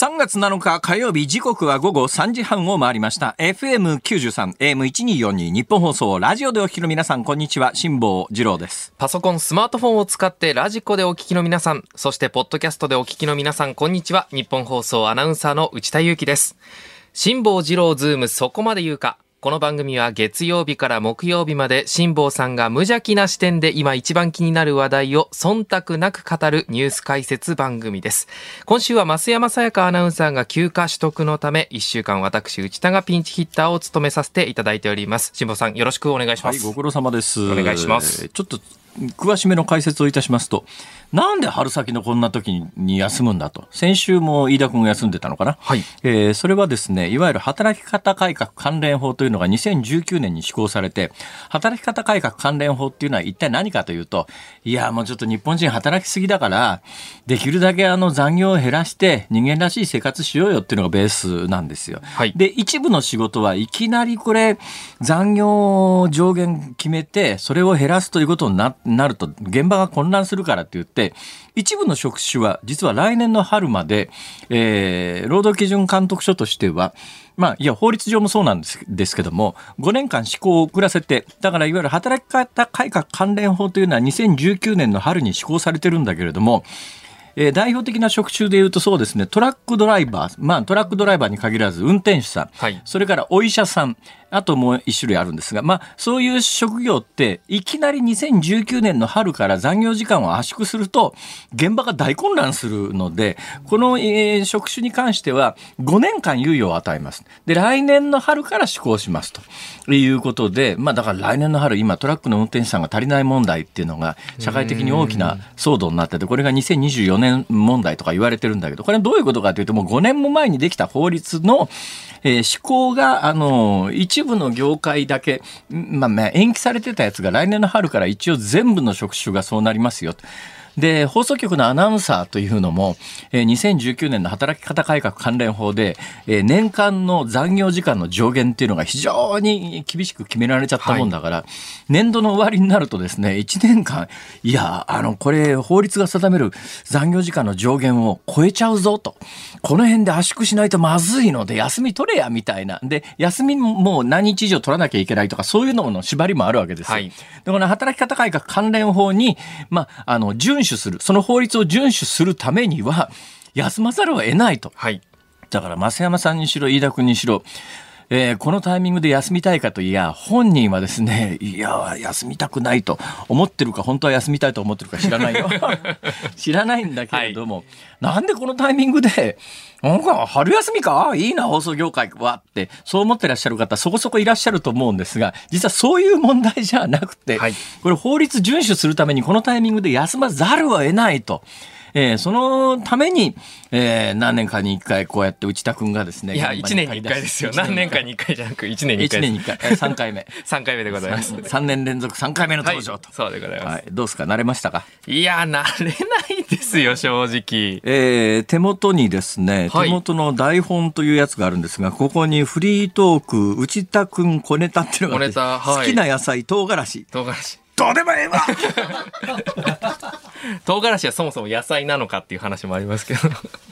3月7日火曜日時刻は午後3時半を回りました FM93 AM1242 ニッポン放送ラジオでお聞きの皆さんこんにちは辛坊治郎ですパソコン、スマートフォンを使ってラジコでお聞きの皆さん、そしてポッドキャストでお聞きの皆さん、こんにちは。ニッポン放送アナウンサーの内田祐樹です。辛坊二郎ズームそこまで言うか。この番組は月曜日から木曜日まで辛坊さんが無邪気な視点で今一番気になる話題を忖度なく語るニュース解説番組です。今週は増山さやかアナウンサーが休暇取得のため、一週間私内田がピンチヒッターを務めさせていただいております。辛坊さんよろしくお願いします。はいご苦労様ですお願いしますちょっと詳しめの解説をいたしますとなんで春先のこんな時に休むんだと。先週も飯田君が休んでたのかな。はい。えーそれはですねいわゆる働き方改革関連法というのが2019年に施行されて働き方改革関連法っていうのは一体何かというといやもうちょっと日本人働きすぎだからできるだけあの残業を減らして人間らしい生活しようよっていうのがベースなんですよ。はい。で一部の仕事はいきなりこれ残業上限決めてそれを減らすということにななると現場が混乱するからって言って一部の職種は実は来年の春まで、えー労働基準監督署としてはまあ、いや、法律上もそうなんですですけども、5年間施行を遅らせて、だからいわゆる働き方改革関連法というのは2019年の春に施行されてるんだけれども、えー代表的な職種でいうとそうですね、トラックドライバー、まあトラックドライバーに限らず運転手さん、はい。それからお医者さん、あともう一種類あるんですが、まあそういう職業っていきなり2019年の春から残業時間を圧縮すると現場が大混乱するので、この、えー職種に関しては5年間猶予を与えます。で、来年の春から施行しますと。いうことで、まあだから来年の春今トラックの運転手さんが足りない問題っていうのが社会的に大きな騒動になってて、これが2024年年問題とか言われてるんだけど、これどういうことかというと、もう5年も前にできた法律の、えー施行が、あの、一部の業界だけ、まあ、まあ、延期されてたやつが来年の春から一応全部の職種がそうなりますよと。で、放送局のアナウンサーというのも、えー2019年の働き方改革関連法で、えー年間の残業時間の上限っていうのが非常に厳しく決められちゃったもんだから、年度の終わりになるとですね、1年間、いや、あの、これ、法律が定める残業時間の上限を超えちゃうぞと。この辺で圧縮しないとまずいので、休み取れや、みたいな。で、休みも何日以上取らなきゃいけないとか、そういうのの縛りもあるわけですよ。はいで、この働き方改革関連法に、まあ、あの、遵守する、その法律を遵守するためには、休まざるを得ないと。はい。だから、増山さんにしろ、飯田君にしろ、えーこのタイミングで休みたいかといや、本人はですね、いや、休みたくないと思ってるか、本当は休みたいと思ってるか知らないよ。知らないんだけれども、なんでこのタイミングで、なんか春休みか？いいな、放送業界はって、そう思ってらっしゃる方、そこそこいらっしゃると思うんですが、実はそういう問題じゃなくて、はいこれ法律遵守するためにこのタイミングで休まざるを得ないと。えーそのために、えー何年かに一回こうやって内田君がですね。いや、現場1年に1回ですよ。何年かに1回じゃなく、1年に1 1回です。年に1回、えー3回目。3回目でございます。3年連続3回目のはい登場と。そうでございます。はい、どうですか？慣れましたか？いや、慣れないですよ、正直。えー手元にですね、はい手元の台本というやつがあるんですが、ここにフリートーク、内田くん小ネタっていうのがはい好きな野菜、唐辛子。唐辛子。どうでもええわ 唐辛子はそもそも野菜なのかっていう話もありますけど。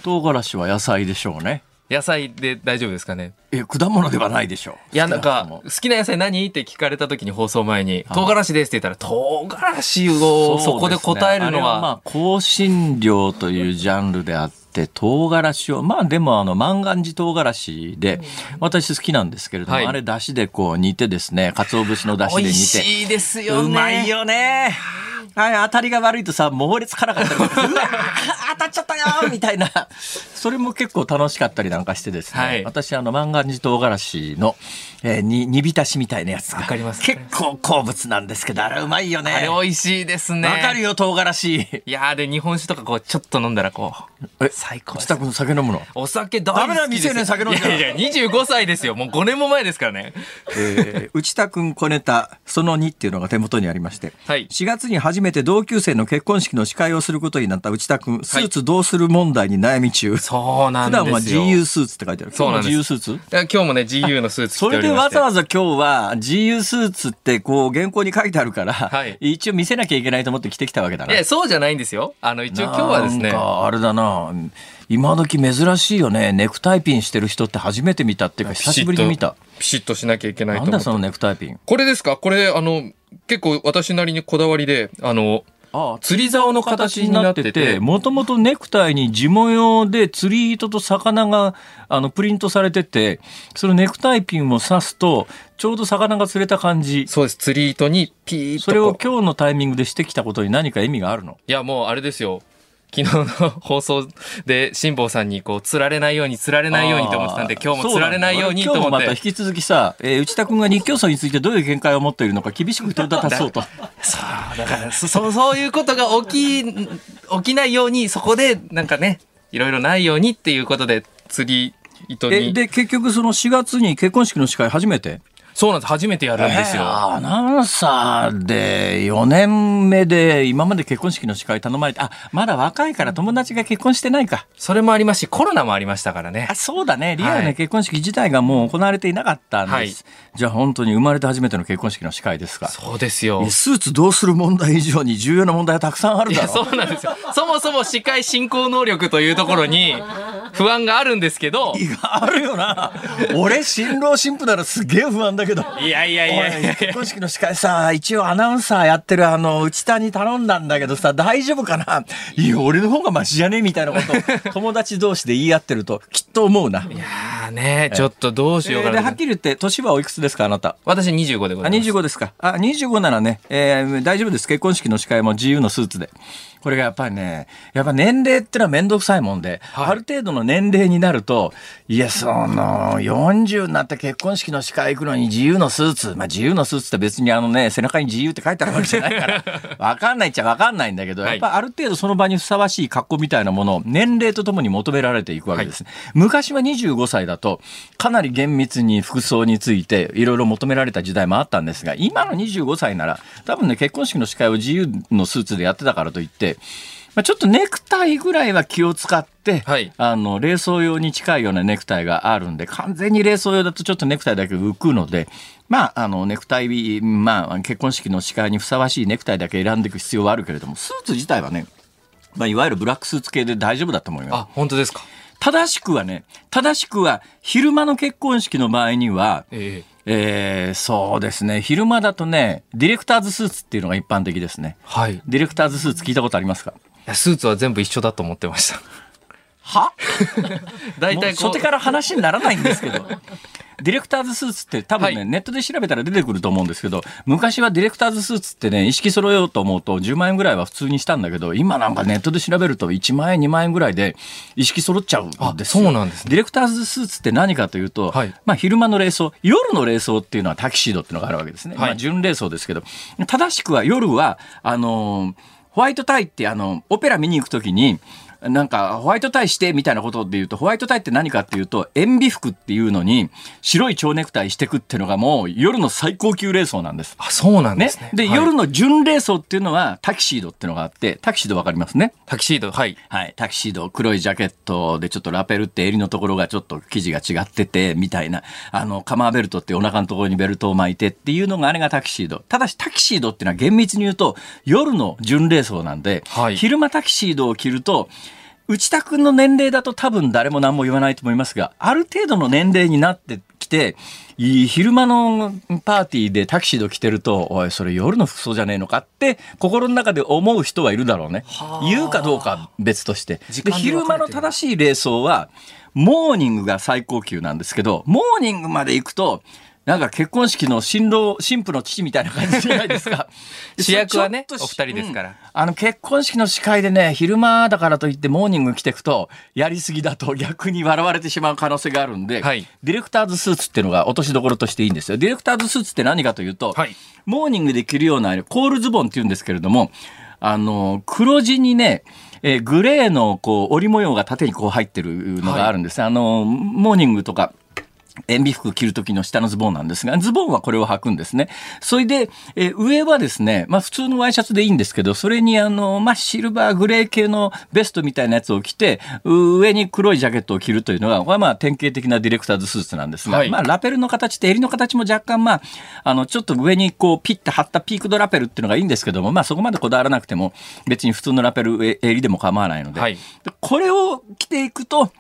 唐辛子は野菜でしょうね。野菜で大丈夫ですかね？え、果物ではないでしょう。いや、なんか、少好きな野菜何？って聞かれた時に放送前に、あ唐辛子ですって言ったら、唐辛子をそこで答えるのそうですねあれまは、あ、香辛料というジャンルであって、唐辛子を、まあでもあの、万願寺唐辛子で、私好きなんですけれども、はいあれ出汁でこう煮てですね、鰹節の出汁で美味煮て。しいですよね。うまいよね。はい、当たりが悪いとさ、猛烈辛かったり、うわ当たっちゃったよみたいな。それも結構楽しかったりなんかしてですね。はい私、あの、万願寺唐辛子の、えーに、煮浸しみたいなやつが。わかります結構好物なんですけど、あれうまいよね。あれ美味しいですね。わかるよ、唐辛子。いやーで、日本酒とかこう、ちょっと飲んだらこう、え最高です内田君酒飲むの？お酒大好き。ダメだ未成年酒飲んじゃいやいや、25歳ですよ。もう5年も前ですからね。えー内田君小ネタその2っていうのが手元にありまして、はい4月に初めて同級生の結婚式の司会をすることになった内田君スーツどうする問題に悩み中、そうなん普ですよ。段は GU スーツって書いてあるそうなんです今日も GU スーツ今日もね、GU のスーツ着それでておりまして。わざわざ今日は GU スーツってこう原稿に書いてあるから、はい一応見せなきゃいけないと思って着てきたわけだな。いや、そうじゃないんですよ。あの、一応今日はですねなん、かあれだな今時珍しいよね。ネクタイピンしてる人って初めて見たっていうか久しぶりに見た。ピシッとしなきゃいけないとなんだそのネクタイピン。これですか？これあの結構私なりにこだわりであのああ釣り竿の形になってて。もともとネクタイに地模様で釣り糸と魚があのプリントされててそのネクタイピンを刺すとちょうど魚が釣れた感じ。そうです。釣り糸にピーッとそれを今日のタイミングでしてきたことに何か意味があるの？いやもうあれですよ昨日の放送で辛坊さんにこう釣られないように釣られないようにと思ってたんで今日も釣られないようにと思って。また引き続きさ、えー内田君が日教組についてどういう見解を持っているのか厳しく問いただそうと。だからそそうそういうことが起き起きないようにそこでなんかねいろいろないようにっていうことで釣り糸えにで結局その4月に結婚式の司会初めて？そうなんです。初めてやるんですよ、えーアナウンサーで4年目で今まで結婚式の司会頼まれてあまだ若いから友達が結婚してないか。それもありますしコロナもありましたからね。あそうだね。リアルはない結婚式自体がもう行われていなかったんです、はい。じゃあ本当に生まれて初めての結婚式の司会ですか。そうですよ。えスーツどうする問題以上に重要な問題はたくさんあるだろ。そうなんですよ。そもそも司会進行能力というところに不安があるんですけど。あるよな。俺新郎新婦ならすげえ不安だけど。いやいやいや結婚式の司会さ一応アナウンサーやってるあの内田に頼んだんだけどさ大丈夫かな？いや俺の方がマシじゃね？みたいなことを 友達同士で言い合ってるときっと思うな。いやーねちょっとどうしようかな。はっきり言って年はおいくつですかあなた？私25でごあざいます。25ですか。あ25ならね、えー大丈夫です。結婚式の司会も自由のスーツでこれがやっぱりねやっぱ年齢ってのは面倒くさいもんで、はい。ある程度の年齢になるといやその40になって結婚式の司会行くのに自由のスーツまあ自由のスーツって別にあのね背中に自由って書いてあるわけじゃないから わかんないっちゃわかんないんだけど、はい。やっぱある程度その場にふさわしい格好みたいなものを年齢とともに求められていくわけです、昔は25歳だとかなり厳密に服装についていろいろ求められた時代もあったんですが今の25歳なら多分ね結婚式の司会を自由のスーツでやってたからといってまあ、ちょっとネクタイぐらいは気を使って、はい。あの冷装用に近いようなネクタイがあるんで完全に冷装用だとちょっとネクタイだけ浮くのでまああのネクタイまあ結婚式の司会にふさわしいネクタイだけ選んでいく必要はあるけれどもスーツ自体はね、まあ、いわゆるブラックスーツ系で大丈夫だと思います。あ本当ですか。正しくはね正しくは昼間の結婚式の場合にはえええーそうですね。昼間だとねディレクターズスーツっていうのが一般的ですね。はい。いディレクターズスーツ聞いたことありますか？やスーツは全部一緒だと思ってましたは？大体初手から話にならないんですけど。ディレクターズスーツって多分ね、はい。ネットで調べたら出てくると思うんですけど昔はディレクターズスーツってね意識揃えようと思うと10万円ぐらいは普通にしたんだけど今なんかネットで調べると1万円2万円ぐらいで意識揃っちゃうんあですよ。そうなんですね。ディレクターズスーツって何かというと、はい。まあ、昼間の冷装夜の冷装っていうのはタキシードっていうのがあるわけですね、はい。まあ、純冷装ですけど。正しくは夜はあのーホワイトタイってあのオペラ見に行くときになんかホワイトタイしてみたいなことで言うとホワイトタイって何かっていうと塩ビ服っていうのに白い蝶ネクタイしてくっていうのがもう夜の最高級冷装なんです。あそうなんでねすね、で、はい。夜の純冷装っていうのはタキシードっていうのがあってタキシードわかりますね？タキシードはい。はい、タキシード黒いジャケットでちょっとラペルって襟のところがちょっと生地が違っててみたいなあのカマーベルトってお腹のところにベルトを巻いてっていうのがあれがタキシード。ただしタキシードっていうのは厳密に言うと夜の純冷装なんで、はい。昼間タキシードを着ると内田君の年齢だと多分誰も何も言わないと思いますがある程度の年齢になってきて昼間のパーティーでタキシード着てるとおいそれ夜の服装じゃねえのかって心の中で思う人はいるだろうね。はあ。言うかどうかは別として。時で昼間の正しい冷装はモーニングが最高級なんですけどモーニングまで行くとなんか結婚式の新郎新婦の父みたいな感じじゃないですか。主役はねお二人ですから。うん。あの結婚式の司会でね昼間だからといってモーニング着てくとやりすぎだと 逆に笑われてしまう可能性があるんで、はい。ディレクターズスーツっていうのが落としどころとしていいんですよ。ディレクターズスーツって何かというと、はい。モーニングで着るようなコールズボンっていうんですけれどもあの黒地にねえーグレーのこう織り模様が縦にこう入ってるのがあるんです、あのモーニングとか塩ビ服着る時の下のズボンなんですが、ズボンはこれを履くんですね。それで、えー上はですね、まあ普通のワイシャツでいいんですけど、それにあの、まあシルバーグレー系のベストみたいなやつを着て、う上に黒いジャケットを着るというのが、これはまあ典型的なディレクターズスーツなんですが、はいまあラペルの形って襟の形も若干まあ、あの、ちょっと上にこうピッて張ったピークドラペルっていうのがいいんですけども、まあそこまでこだわらなくても、別に普通のラペルえ襟でも構わないので、はいでこれを着ていくと、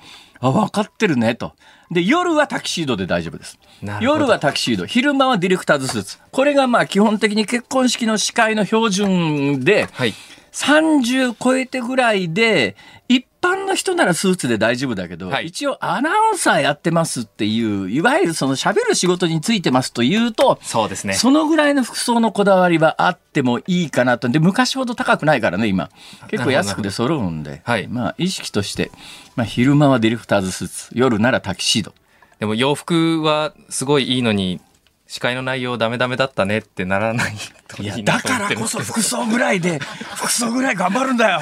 あ、分かってるね、と。で、夜はタキシードで大丈夫です夜はタキシード、昼間はディレクターズスーツ。これがまあ基本的に結婚式の司会の標準で、はい。30超えてぐらいで、一般の人ならスーツで大丈夫だけど、はい一応アナウンサーやってますっていう、いわゆるその喋る仕事についてますというと、そうですね。そのぐらいの服装のこだわりはあってもいいかなと。で、昔ほど高くないからね、今。結構安くで揃うんで。はいまあ、意識として、まあ、昼間はディレクターズスーツ、夜ならタキシード。でも洋服はすごいいいのに、司会の内容ダメダメだったねってならないといや、いだからこそ服装ぐらいで、服装ぐらい頑張るんだよ。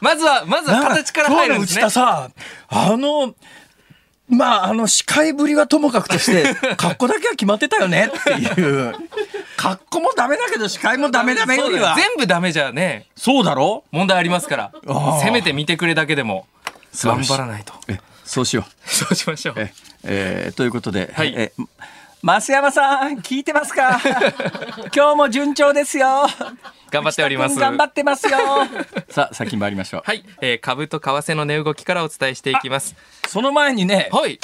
まずは、まずは形から入るんですね今日の内田。さ、あの、まあ、あの、司会ぶりはともかくとして、格好だけは決まってたよねっていう。格好もダメだけど、司会もダメダメよりは。全部ダメじゃね、そうだろ？問題ありますから。せめて見てくれだけでも、頑張らないと。え、そうしよう。そうしましょう。ええーということで、はいえ増山さん聞いてますか？今日も順調ですよ頑張っております。頑張ってますよさあ先参りましょう、はい、えー株と為替の値動きからお伝えしていきます。その前にねはい。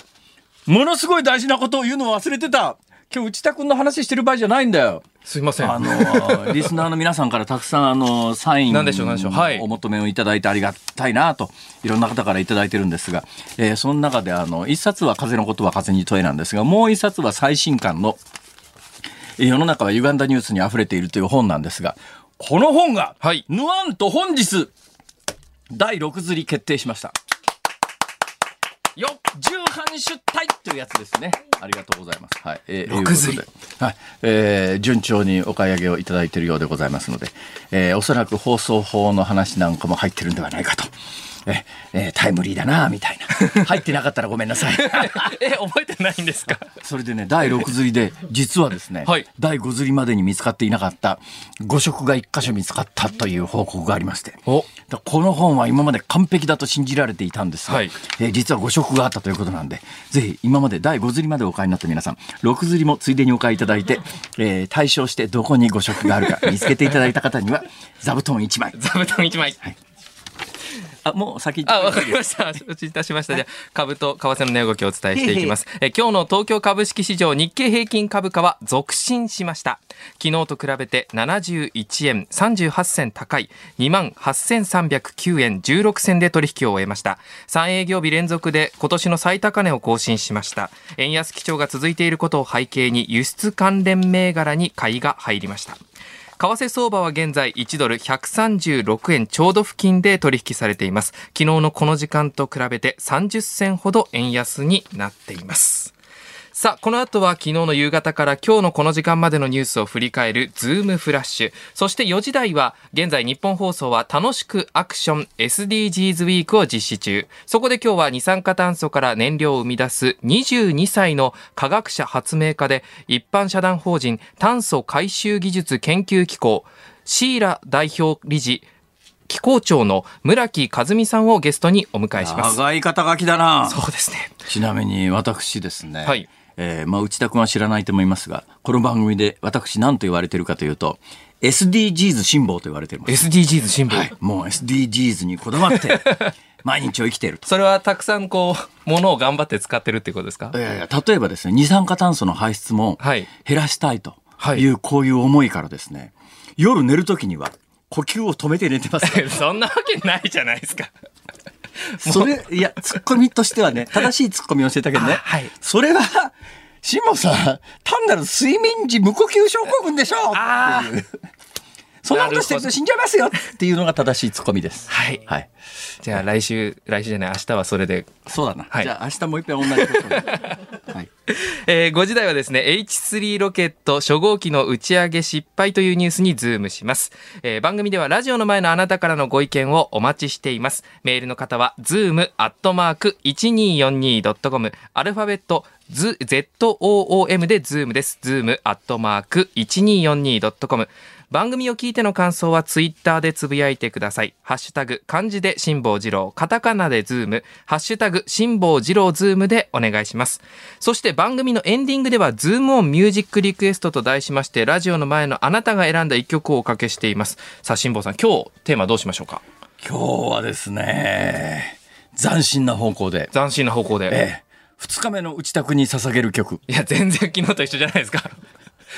ものすごい大事なことを言うのを忘れてた今日内田君の話してる場合じゃないんだよすいません。あの リスナーの皆さんからたくさんあのサインなんでしょうなんでしょうはいお求めをいただいてありがたいなといろんな方からいただいてるんですが、えーその中であの一冊は風のことは風に問えなんですがもう一冊は最新刊のえー世の中は歪んだニュースに溢れているという本なんですがこの本が、はいぬわんと本日第6釣り決定しました。よ重版出体というやつですね。ありがとうございます。はい。えー六釣りはい。えー順調にお買い上げをいただいているようでございますので、えーおそらく放送法の話なんかも入ってるんではないかと。ええータイムリーだなみたいな。入ってなかったらごめんなさい。え、覚えてないんですか？それでね、第6釣りで、実はですね、はい第5釣りまでに見つかっていなかった5色が1箇所見つかったという報告がありまして。この本は今まで完璧だと信じられていたんですが、はいえー実は5色があったということなんで、ぜひ今まで第5釣りまでお買いになった皆さん、6釣りもついでにお買いいただいて、えー対象してどこに5色があるか見つけていただいた方には、座布団1枚。座布団1枚。あ、もう先あ、わかりました。承知いたしました。じゃあ、株と為替の値動きをお伝えしていきます。え今日の東京株式市場日経平均株価は続伸しました。昨日と比べて71円38銭高い28,309円16銭で取引を終えました。3営業日連続で今年の最高値を更新しました。円安基調が続いていることを背景に輸出関連銘柄に買いが入りました。為替相場は現在1ドル136円ちょうど付近で取引されています。昨日のこの時間と比べて30銭ほど円安になっています。さあ、この後は昨日の夕方から今日のこの時間までのニュースを振り返るズームフラッシュ。そして4時台は現在日本放送は楽しくアクション SDGs ウィークを実施中。そこで今日は二酸化炭素から燃料を生み出す22歳の科学者発明家で一般社団法人炭素回収技術研究機構シーラ代表理事機構長の村木和美さんをゲストにお迎えします。長い肩書きだな。そうですね。ちなみに私ですね、はいえーまあ、内田君は知らないと思いますがこの番組で私何と言われてるかというと SDGs 辛抱と言われています、SDGs 新聞。はい、もう SDGs にこだわって 毎日を生きていると。それはたくさんこう、ものを頑張って使ってるってことですか？いやいや例えばですね二酸化炭素の排出もはい減らしたいとはいいうこういう思いからですね夜寝る時には呼吸を止めて寝てます そんなわけないじゃないですか。それいやツッコミとしてはね正しいツッコミをしてたけどね、あはい。それはしもさ単なる睡眠時無呼吸症候群でしょあっていうそんなことしてると死んじゃいますよっていうのが正しいツッコミです。はい。はい。じゃあ来週、来週じゃない、明日はそれで。そうだな。はいじゃあ明日もう一遍同じことを。はい。えー5時台はですね、H3 ロケット初号機の打ち上げ失敗というニュースにズームします。えー番組ではラジオの前のあなたからのご意見をお待ちしています。メールの方は、zoom.1242.com、アルファベット、ZOOM でズームです。zoom.1242.com。番組を聞いての感想はツイッターでつぶやいてください。ハッシュタグ、漢字で辛坊治郎、カタカナでズーム、ハッシュタグ、辛坊治郎ズームでお願いします。そして番組のエンディングでは、ズームオンミュージックリクエストと題しまして、ラジオの前のあなたが選んだ一曲をおかけしています。さあ、辛坊さん、今日テーマどうしましょうか？今日はですね、斬新な方向で、斬新な方向で。ええ、二日目の打ち宅に捧げる曲。いや、全然昨日と一緒じゃないですか。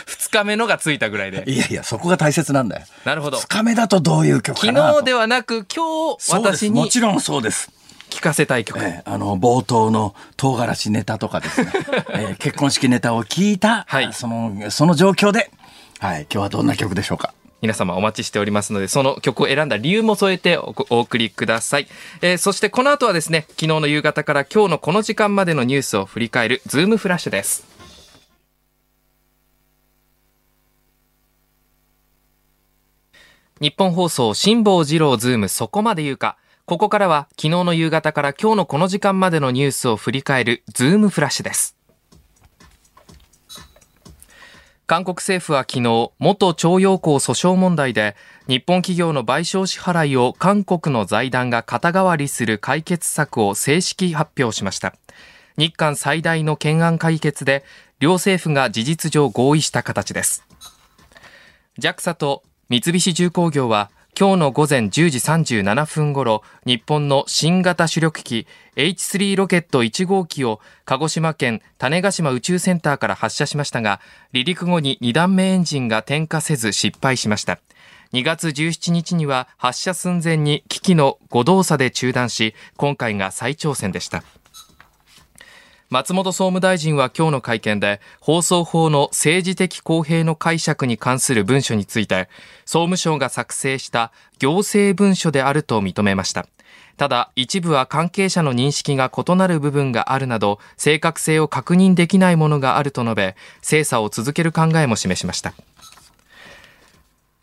二日目のがついたぐらいで。いやいや、そこが大切なんだよ。なるほど。二日目だとどういう曲か昨なと。日ではなく、今日、私にもちろんそうです。聞かせたい曲。ええあの冒頭の唐辛子ネタとかですね、ええ結婚式ネタを聞いた、はいそのその状況で、はい、今日はどんな曲でしょうか。皆様お待ちしておりますので、その曲を選んだ理由も添えておお送りください。えーそしてこの後はですね、昨日の夕方から今日のこの時間までのニュースを振り返るズームフラッシュです。ニッポン放送辛坊治郎ズームそこまで言うか。ここからは昨日の夕方から今日のこの時間までのニュースを振り返るズームフラッシュです。韓国政府は昨日、元徴用工訴訟問題で、日本企業の賠償支払いを韓国の財団が肩代わりする解決策を正式発表しました。日韓最大の懸案解決で、両政府が事実上合意した形です。JAXA と三菱重工業は今日の午前10時37分ごろ日本の新型主力機 H3 ロケット1号機を鹿児島県種子島宇宙センターから発射しましたが離陸後に2段目エンジンが点火せず失敗しました。2月17日には発射寸前に機器の誤動作で中断し今回が再挑戦でした。松本総務大臣は今日の会見で放送法の政治的公平の解釈に関する文書について総務省が作成した行政文書であると認めました。ただ一部は関係者の認識が異なる部分があるなど正確性を確認できないものがあると述べ精査を続ける考えも示しました。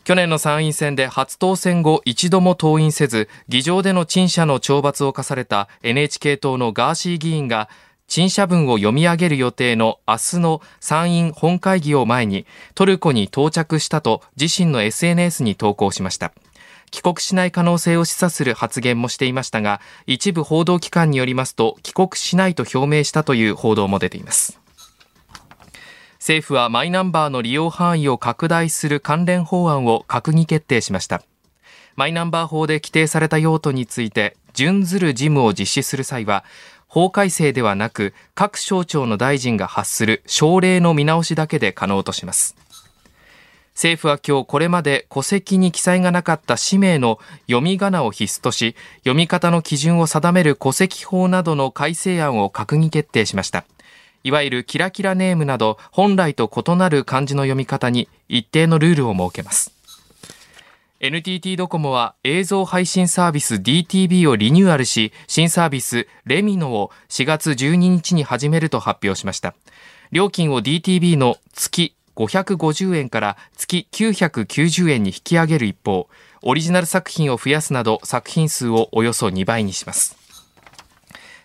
去年の参院選で初当選後一度も登院せず議場での陳謝の懲罰を課された NHK 党のガーシー議員が陳謝文を読み上げる予定の明日の参院本会議を前にトルコに到着したと自身の SNS に投稿しました。帰国しない可能性を示唆する発言もしていましたが一部報道機関によりますと帰国しないと表明したという報道も出ています。政府はマイナンバーの利用範囲を拡大する関連法案を閣議決定しました。マイナンバー法で規定された用途について準ずる事務を実施する際は法改正ではなく各省庁の大臣が発する省令の見直しだけで可能とします。政府は今日これまで戸籍に記載がなかった氏名の読み仮名を必須とし読み方の基準を定める戸籍法などの改正案を閣議決定しました。いわゆるキラキラネームなど本来と異なる漢字の読み方に一定のルールを設けます。NTT ドコモは映像配信サービス DTV をリニューアルし新サービスレミノを4月12日に始めると発表しました。料金を DTV の月550円から月990円に引き上げる一方オリジナル作品を増やすなど作品数をおよそ2倍にします。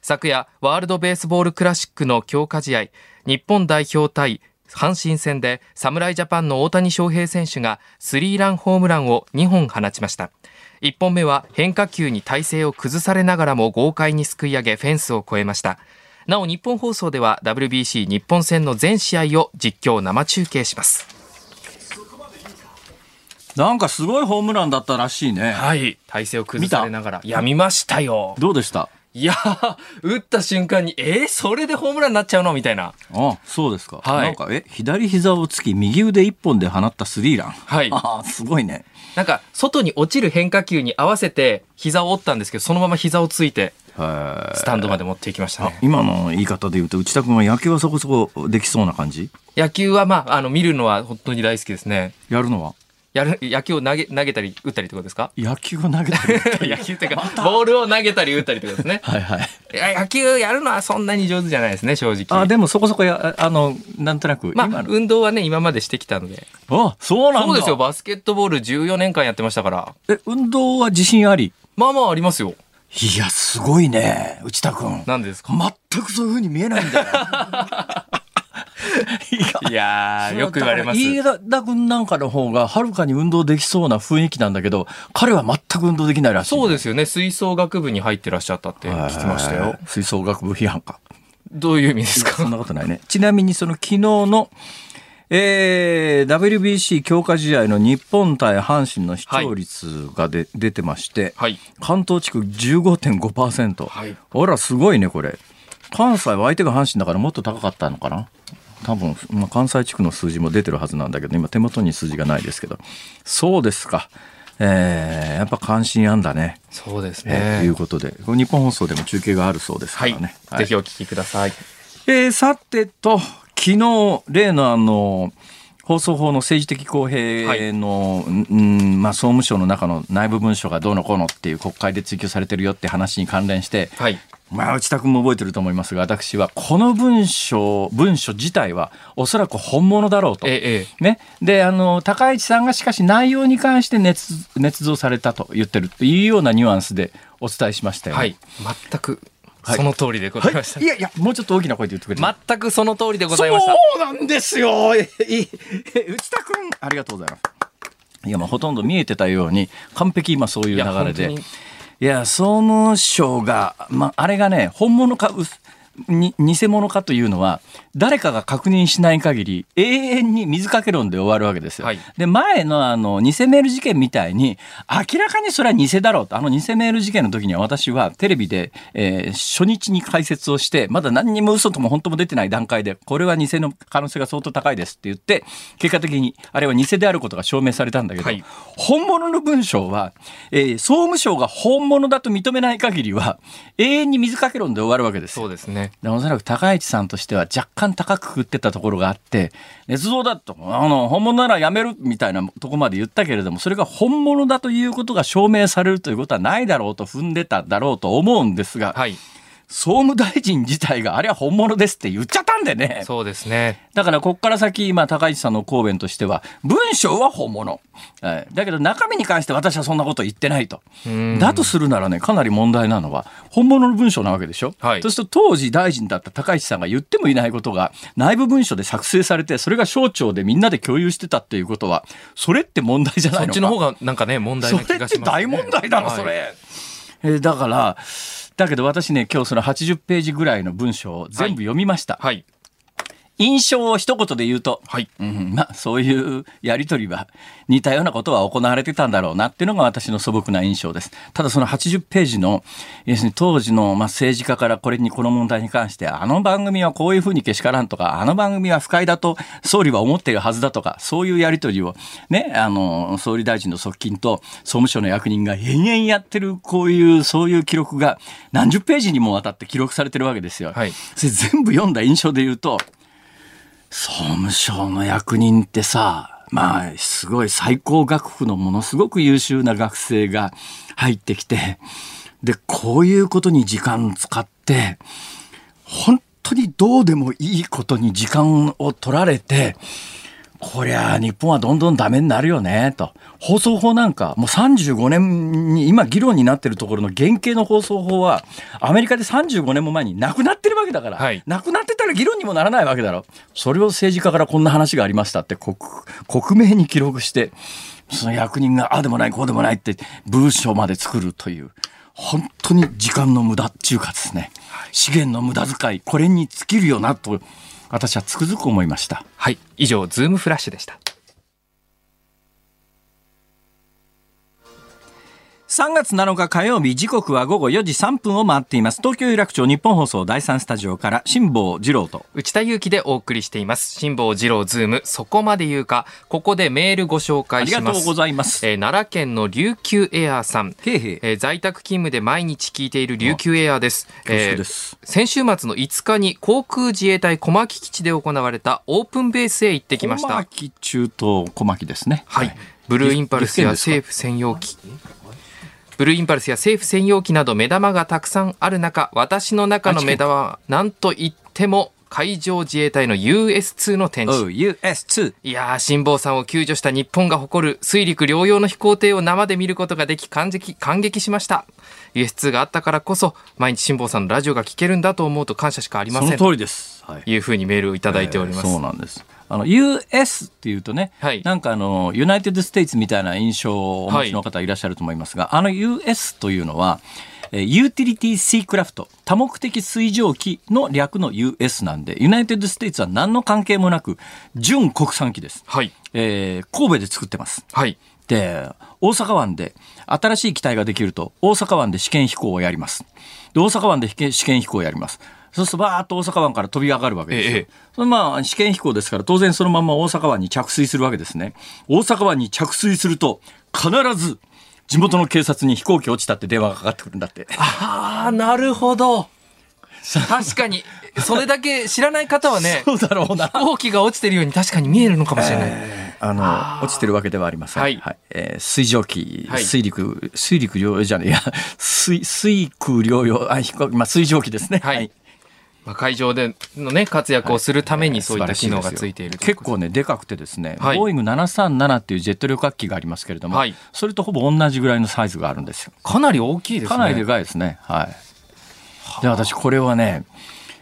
昨夜ワールドベースボールクラシックの強化試合日本代表対阪神戦で侍ジャパンの大谷翔平選手がスリーランホームランを2本放ちました。1本目は変化球に体勢を崩されながらも豪快にすくい上げフェンスを越えました。なお日本放送では WBC 日本戦の全試合を実況生中継します。なんかすごいホームランだったらしいね。はい。体勢を崩されながら。いや見ましたよ。どうでした？いやー打った瞬間にえー、それでホームランになっちゃうの？みたいな。あそうですか。はい。なんか、え、左膝をつき、右腕一本で放ったスリーラン。はい。ああ、すごいね。なんか外に落ちる変化球に合わせて膝を折ったんですけどそのまま膝をついてはいスタンドまで持っていきましたあね今の言い方で言うと、内田君は野球はそこそこできそうな感じ？野球はまああの見るのは本当に大好きですね。やるのは？やる野球を投げ投げたり打ったりってことですか？野球を投げてる 野球っていうか、ボールを投げたり打ったりってことですね。はいはい。いや野球やるのはそんなに上手じゃないですね、正直。あでもそこそこやあのなんとなく。まあ、運動はね、今までしてきたので。あそうなんだ。そうですよ、バスケットボール14年間やってましたから。え運動は自信あり？まあまあありますよ。いやすごいね内田君。なんでですか？全くそういうふうに見えないんだよ いやー、よく言われます。飯田君なんかの方がはるかに運動できそうな雰囲気なんだけど彼は全く運動できないらしいそうですよね、吹奏楽部に入ってらっしゃったって聞きましたよ。吹奏楽部批判かどういう意味ですそかんなことないね。ちなみにその昨日の、えー、WBC 強化試合の日本対阪神の視聴率がで、出てまして、はい。関東地区15.5%。はいあら、すごいね、これ。関西は相手が阪神だからもっと高かったのかな？多分、まあ、関西地区の数字も出てるはずなんだけど、今手元に数字がないですけど。そうですか。えー、やっぱ関心あんだね。そうですえーいね。うことで、これ日本放送でも中継があるそうですかはいらね。。ぜひお聞きください。えーさてと、昨日、例のあの、放送法の政治的公平の、うんまあ、総務省の中の内部文書がどうのこうのっていう国会で追及されてるよって話に関連して、はい。まあ、内田君も覚えてると思いますが、私はこの文書、文書自体はおそらく本物だろうと。ええ、えね、であの高市さんがしかし内容に関して捏捏造されたと言ってるというようなニュアンスでお伝えしましたよね。えはい。全く、はいその通りでございました。いやいや、もうちょっと大きな声で言ってくれて。全くその通りでございました。そうなんですよ。内田君、ありがとうございます。いや、まあ、ほとんど見えてたように、完璧今そういう流れで。いや、総務省が、まあ、あれがね、本物か、に偽物かというのは、誰かが確認しない限り、永遠に水かけ論で終わるわけですよ。はいで、前のあの、偽メール事件みたいに、明らかにそれは偽だろうと、あの偽メール事件の時には私はテレビで、えー初日に解説をして、まだ何にも嘘とも本当も出てない段階で、これは偽の可能性が相当高いですって言って、結果的に、あれは偽であることが証明されたんだけど、はい本物の文章は、えー総務省が本物だと認めない限りは、永遠に水かけ論で終わるわけですよそうですね。でおそらく高市さんとしては若干高く食ってたところがあって捏造だとあの本物ならやめるみたいなとこまで言ったけれどもそれが本物だということが証明されるということはないだろうと踏んでただろうと思うんですが、はい。総務大臣自体があれは本物ですって言っちゃったんでねそうですね。だからここから先今高市さんの答弁としては文章は本物、えーだけど中身に関して私はそんなこと言ってないと。うんだとするならね、かなり問題なのは、本物の文章なわけでしょ、はいそうすると当時大臣だった高市さんが言ってもいないことが、内部文書で作成されて、それが省庁でみんなで共有してたっていうことは、それって問題じゃないのかそっちの方がなんかね、問題な気それってがします、ね。大問題だろ、はいそれ。えーだから、だけど私ね、今日その80ページぐらいの文章を全部読みました。はい。印象を一言で言うと、はい。うん、まあそういうやり取りは似たようなことは行われてたんだろうなっていうのが私の素朴な印象です。ただその80ページの要するに当時のまあ政治家からこれにこの問題に関してあの番組はこういうふうにけしからんとかあの番組は不快だと総理は思っているはずだとかそういうやり取りをねあの総理大臣の側近と総務省の役人が延々やってるこういうそういう記録が何十ページにもわたって記録されてるわけですよ。はいそれ全部読んだ印象で言うと総務省の役人ってさ、まあ、すごい最高学府のものすごく優秀な学生が入ってきて、で、こういうことに時間使って、本当にどうでもいいことに時間を取られて、こりゃ日本はどんどんダメになるよねと。放送法なんかもう35年に今議論になってるところの原型の放送法はアメリカで35年も前になくなってるわけだから、はい。なくなってたら議論にもならないわけだろ。それを政治家からこんな話がありましたって国国名に記録してその役人がああでもないこうでもないって文章まで作るという本当に時間の無駄っていうかですね。資源の無駄遣いこれに尽きるよなと私はつくづく思いました。はい。以上、ズームフラッシュでした。3月7日火曜日時刻は午後4時3分を回っています東京有楽町ニッポン放送第3スタジオから辛坊治郎と内田祐樹でお送りしています。辛坊治郎ズーム、そこまで言うか。ここでメールご紹あ介します。りがとうございます。えー奈良県の琉球エアーさん。へいへいえー在宅勤務で毎日聞いている琉球エアーです。恐縮です先週末の5日に航空自衛隊小牧基地で行われたオープンベースへ行ってきました。小牧中東小牧ですね。はい、ブルーインパルスや政府専用機ブルーインパルスや政府専用機など目玉がたくさんある中私の中の目玉は何と言っても海上自衛隊の US2 の展示 Oh, US2 いやー辛坊さんを救助した日本が誇る水陸両用の飛行艇を生で見ることができ感激感激しました。US2 があったからこそ毎日辛坊さんのラジオが聞けるんだと思うと感謝しかありません。その通りです、はい。というふうにメールをいただいております、えーそうなんですあの US っていうとね、はい。なんかあの United States みたいな印象をお持ちの方いらっしゃると思いますが、あの US というのはえー Utility Seacraft 多目的水上機の略の US なんで United States は何の関係もなく純国産機です、はい。えー神戸で作ってます。はい。で大阪湾で新しい機体ができると大阪湾で試験飛行をやります。で大阪湾で試験飛行をやりますそうするとバーッと大阪湾から飛び上がるわけですよ、ええそのまあ試験飛行ですから当然そのまま大阪湾に着水するわけですね。大阪湾に着水すると必ず地元の警察に飛行機落ちたって電話がかかってくるんだって。ああなるほど。確かにそれだけ知らない方はね そうだろうな。飛行機が落ちてるように確かに見えるのかもしれない、あの落ちてるわけではありません。はい。えー水蒸気、はい。水陸、水陸両用じゃねえいや、水、水空両用、あ、飛行機、まあ、水蒸気ですね。はいまあ、海上でのね活躍をするためにそういった機能がついているという結構ねでかくてですね、はいボーイング737っていうジェット旅客機がありますけれども、はいそれとほぼ同じぐらいのサイズがあるんですよ。かなり大きいですねかなりでかいですね。はい。で私これはね、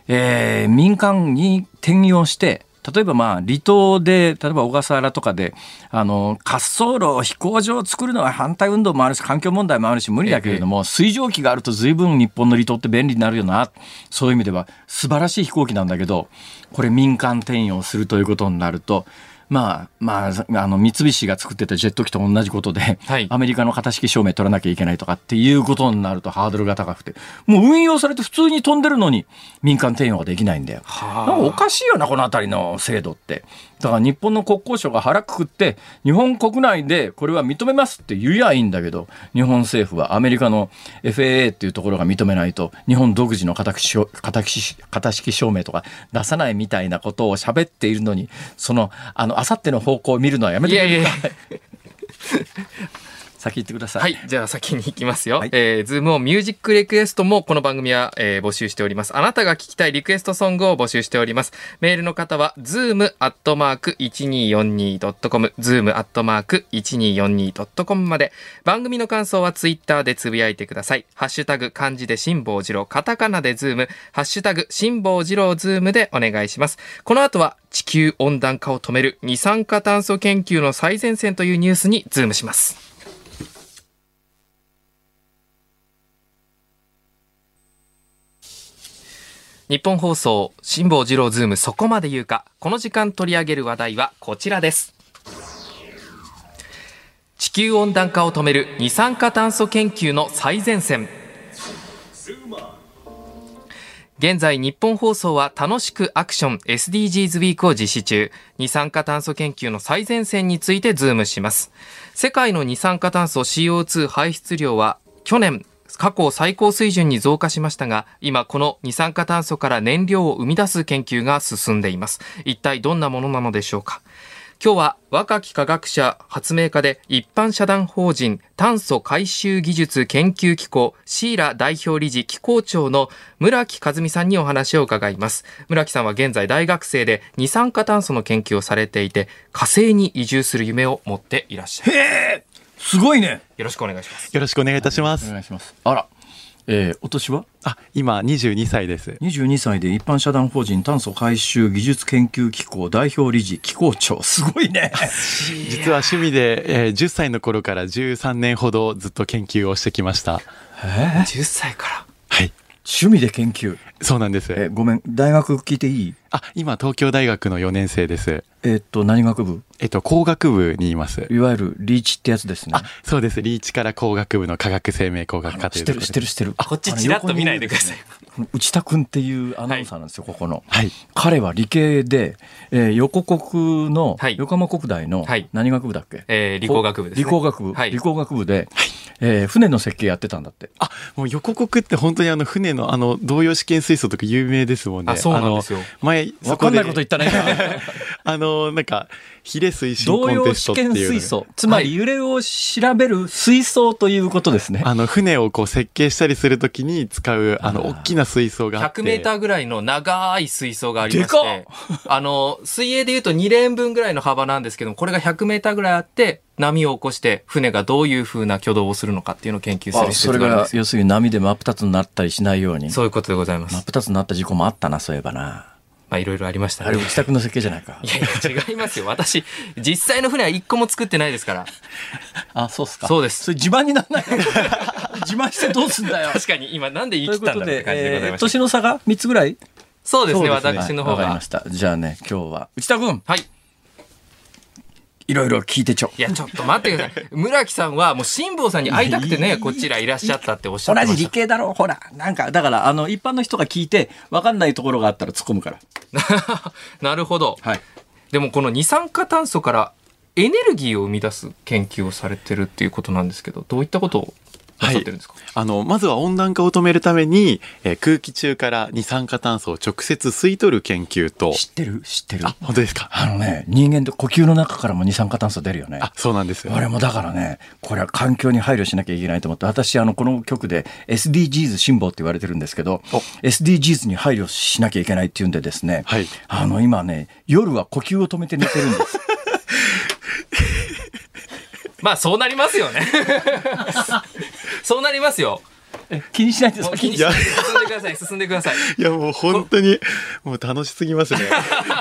えー民間に転用して例えばまあ離島で例えば小笠原とかであの滑走路飛行場を作るのは反対運動もあるし環境問題もあるし無理だけれども、水蒸気があると随分日本の離島って便利になるよなそういう意味では素晴らしい飛行機なんだけどこれ民間転用するということになると。まあまあ、あの三菱が作ってたジェット機と同じことで、はいアメリカの型式証明取らなきゃいけないとかっていうことになるとハードルが高くてもう運用されて普通に飛んでるのに民間転用ができないんだよ。はあなんかおかしいよなこの辺りの制度って。だから日本の国交省が腹くくって日本国内でこれは認めますって言えばいいんだけど日本政府はアメリカの FAA っていうところが認めないと日本独自の形式証明とか出さないみたいなことを喋っているのにそのあのあさっての方向を見るのはやめてください。いやいやい先言ってください。はい、じゃあ先に行きますよ。はいえー、ズームをミュージックリクエストもこの番組は、えー募集しております。あなたが聞きたいリクエストソングを募集しております。メールの方は、ズームアットマーク 1242.com、ズームアットマーク 1242.com まで、番組の感想はツイッターでつぶやいてください。ハッシュタグ漢字で辛坊治郎、カタカナでズーム、ハッシュタグ辛坊治郎ズームでお願いします。この後は、地球温暖化を止める二酸化炭素研究の最前線というニュースにズームします。ニッポン放送辛坊治郎ズームそこまで言うか。この時間取り上げる話題はこちらです。地球温暖化を止める二酸化炭素研究の最前線。現在日本放送は楽しくアクション SDGs ウィークを実施中。二酸化炭素研究の最前線についてズームします。世界の二酸化炭素 CO2 排出量は去年過去最高水準に増加しましたが今この二酸化炭素から燃料を生み出す研究が進んでいます。一体どんなものなのでしょうか。今日は若き科学者発明家で一般社団法人炭素回収技術研究機構シーラ代表理事機構長の村木和美さんにお話を伺います。村木さんは現在大学生で二酸化炭素の研究をされていて火星に移住する夢を持っていらっしゃるすごいね。よろしくお願いしますよろしくお願いいたしまおす。願いします。あら、えー、お年は？あ、今22歳です。22歳で一般社団法人炭素回収技術研究機構代表理事機構長すごいね 実は趣味で、えー10歳の頃から13年ほどずっと研究をしてきました。10歳から？はい。趣味で研究そうなんです。えごめん大学聞いていい？あ、今東京大学の4年生です。えっと何学部？えっと、工学部にいます。いわゆるリーチってやつですね。あ、そうです。リーチから工学部の化学生命工学科と知ってるいうところで知ってる知ってる。こっちちらっと見ないでください。内田君っていうアナウンサーなんですよ、ここの。はい。彼は理系で、えー横国の、はい。横浜国大のはい。何学部だっけ、えー理工学部ですね。理工学部、はい。理工学部で、えー船の設計やってたんだって。あ、もう横国って本当にあの船のあの動揺試験水素とか有名ですもんね。あそうなんですよ。あ分かんないこと言ったね あの、なんか、ヒレ推進コンテストって試験いう。水槽。つまり揺れを調べる水槽ということですね。あの、船をこう設計したりするときに使う、あの、大きな水槽があって。100メーターぐらいの長い水槽がありましでかて、あの、水泳で言うと2レーン分ぐらいの幅なんですけども、これが100メーターぐらいあって、波を起こして、船がどういう風な挙動をするのかっていうのを研究する施あそれ設があるんですよ。が要するに波で真っ二つになったりしないように。そういうことでございま真っす。二つになった事故もあったな、そういえばな。まあ、いろいろありましたあれ、ね。内田君の設計じゃないかい。やいや、違いますよ。私、実際の船は一個も作ってないですから。あ、そうっすか。そうですそれ自慢にならないの 自慢してどうすんだよ。確かに、今なんで言とい切ったんだって感じでございました。年の差が3つぐらい？そうですね、そう私の方がわかりま。した。じゃあね、今日は、内田君、はい。いろいろ聞いてちょ。いや、ちょっと待ってください。村木さんは、もう辛坊さんに会いたくてね、こちらいらっしゃったっておっしゃっ同じてました。理系だろ、ほら。なんか、だから、あの、一般の人が聞いて、わかんないところがあったら突っ込むから。なるほど。はい。でもこの二酸化炭素からエネルギーを生み出す研究をされてるっていうことなんですけど、どういったことをなさってるんですか、あの、まずは温暖化を止めるために、えー空気中から二酸化炭素を直接吸い取る研究と、知ってる？知ってる。あ、本当ですか？あのね、人間って呼吸の中からも二酸化炭素出るよね。あ、そうなんですよ。あれもだからね、これは環境に配慮しなきゃいけないと思って、私、あの、この曲で SDGs 辛抱って言われてるんですけどお、SDGs に配慮しなきゃいけないっていうんでですね、はい。あの、今ね、夜は呼吸を止めて寝てるんです。まあそうなりますよね。そうなりますよ。気にしないで先に進んでください、進んでください。いや、もう本当に、もう楽しすぎますね。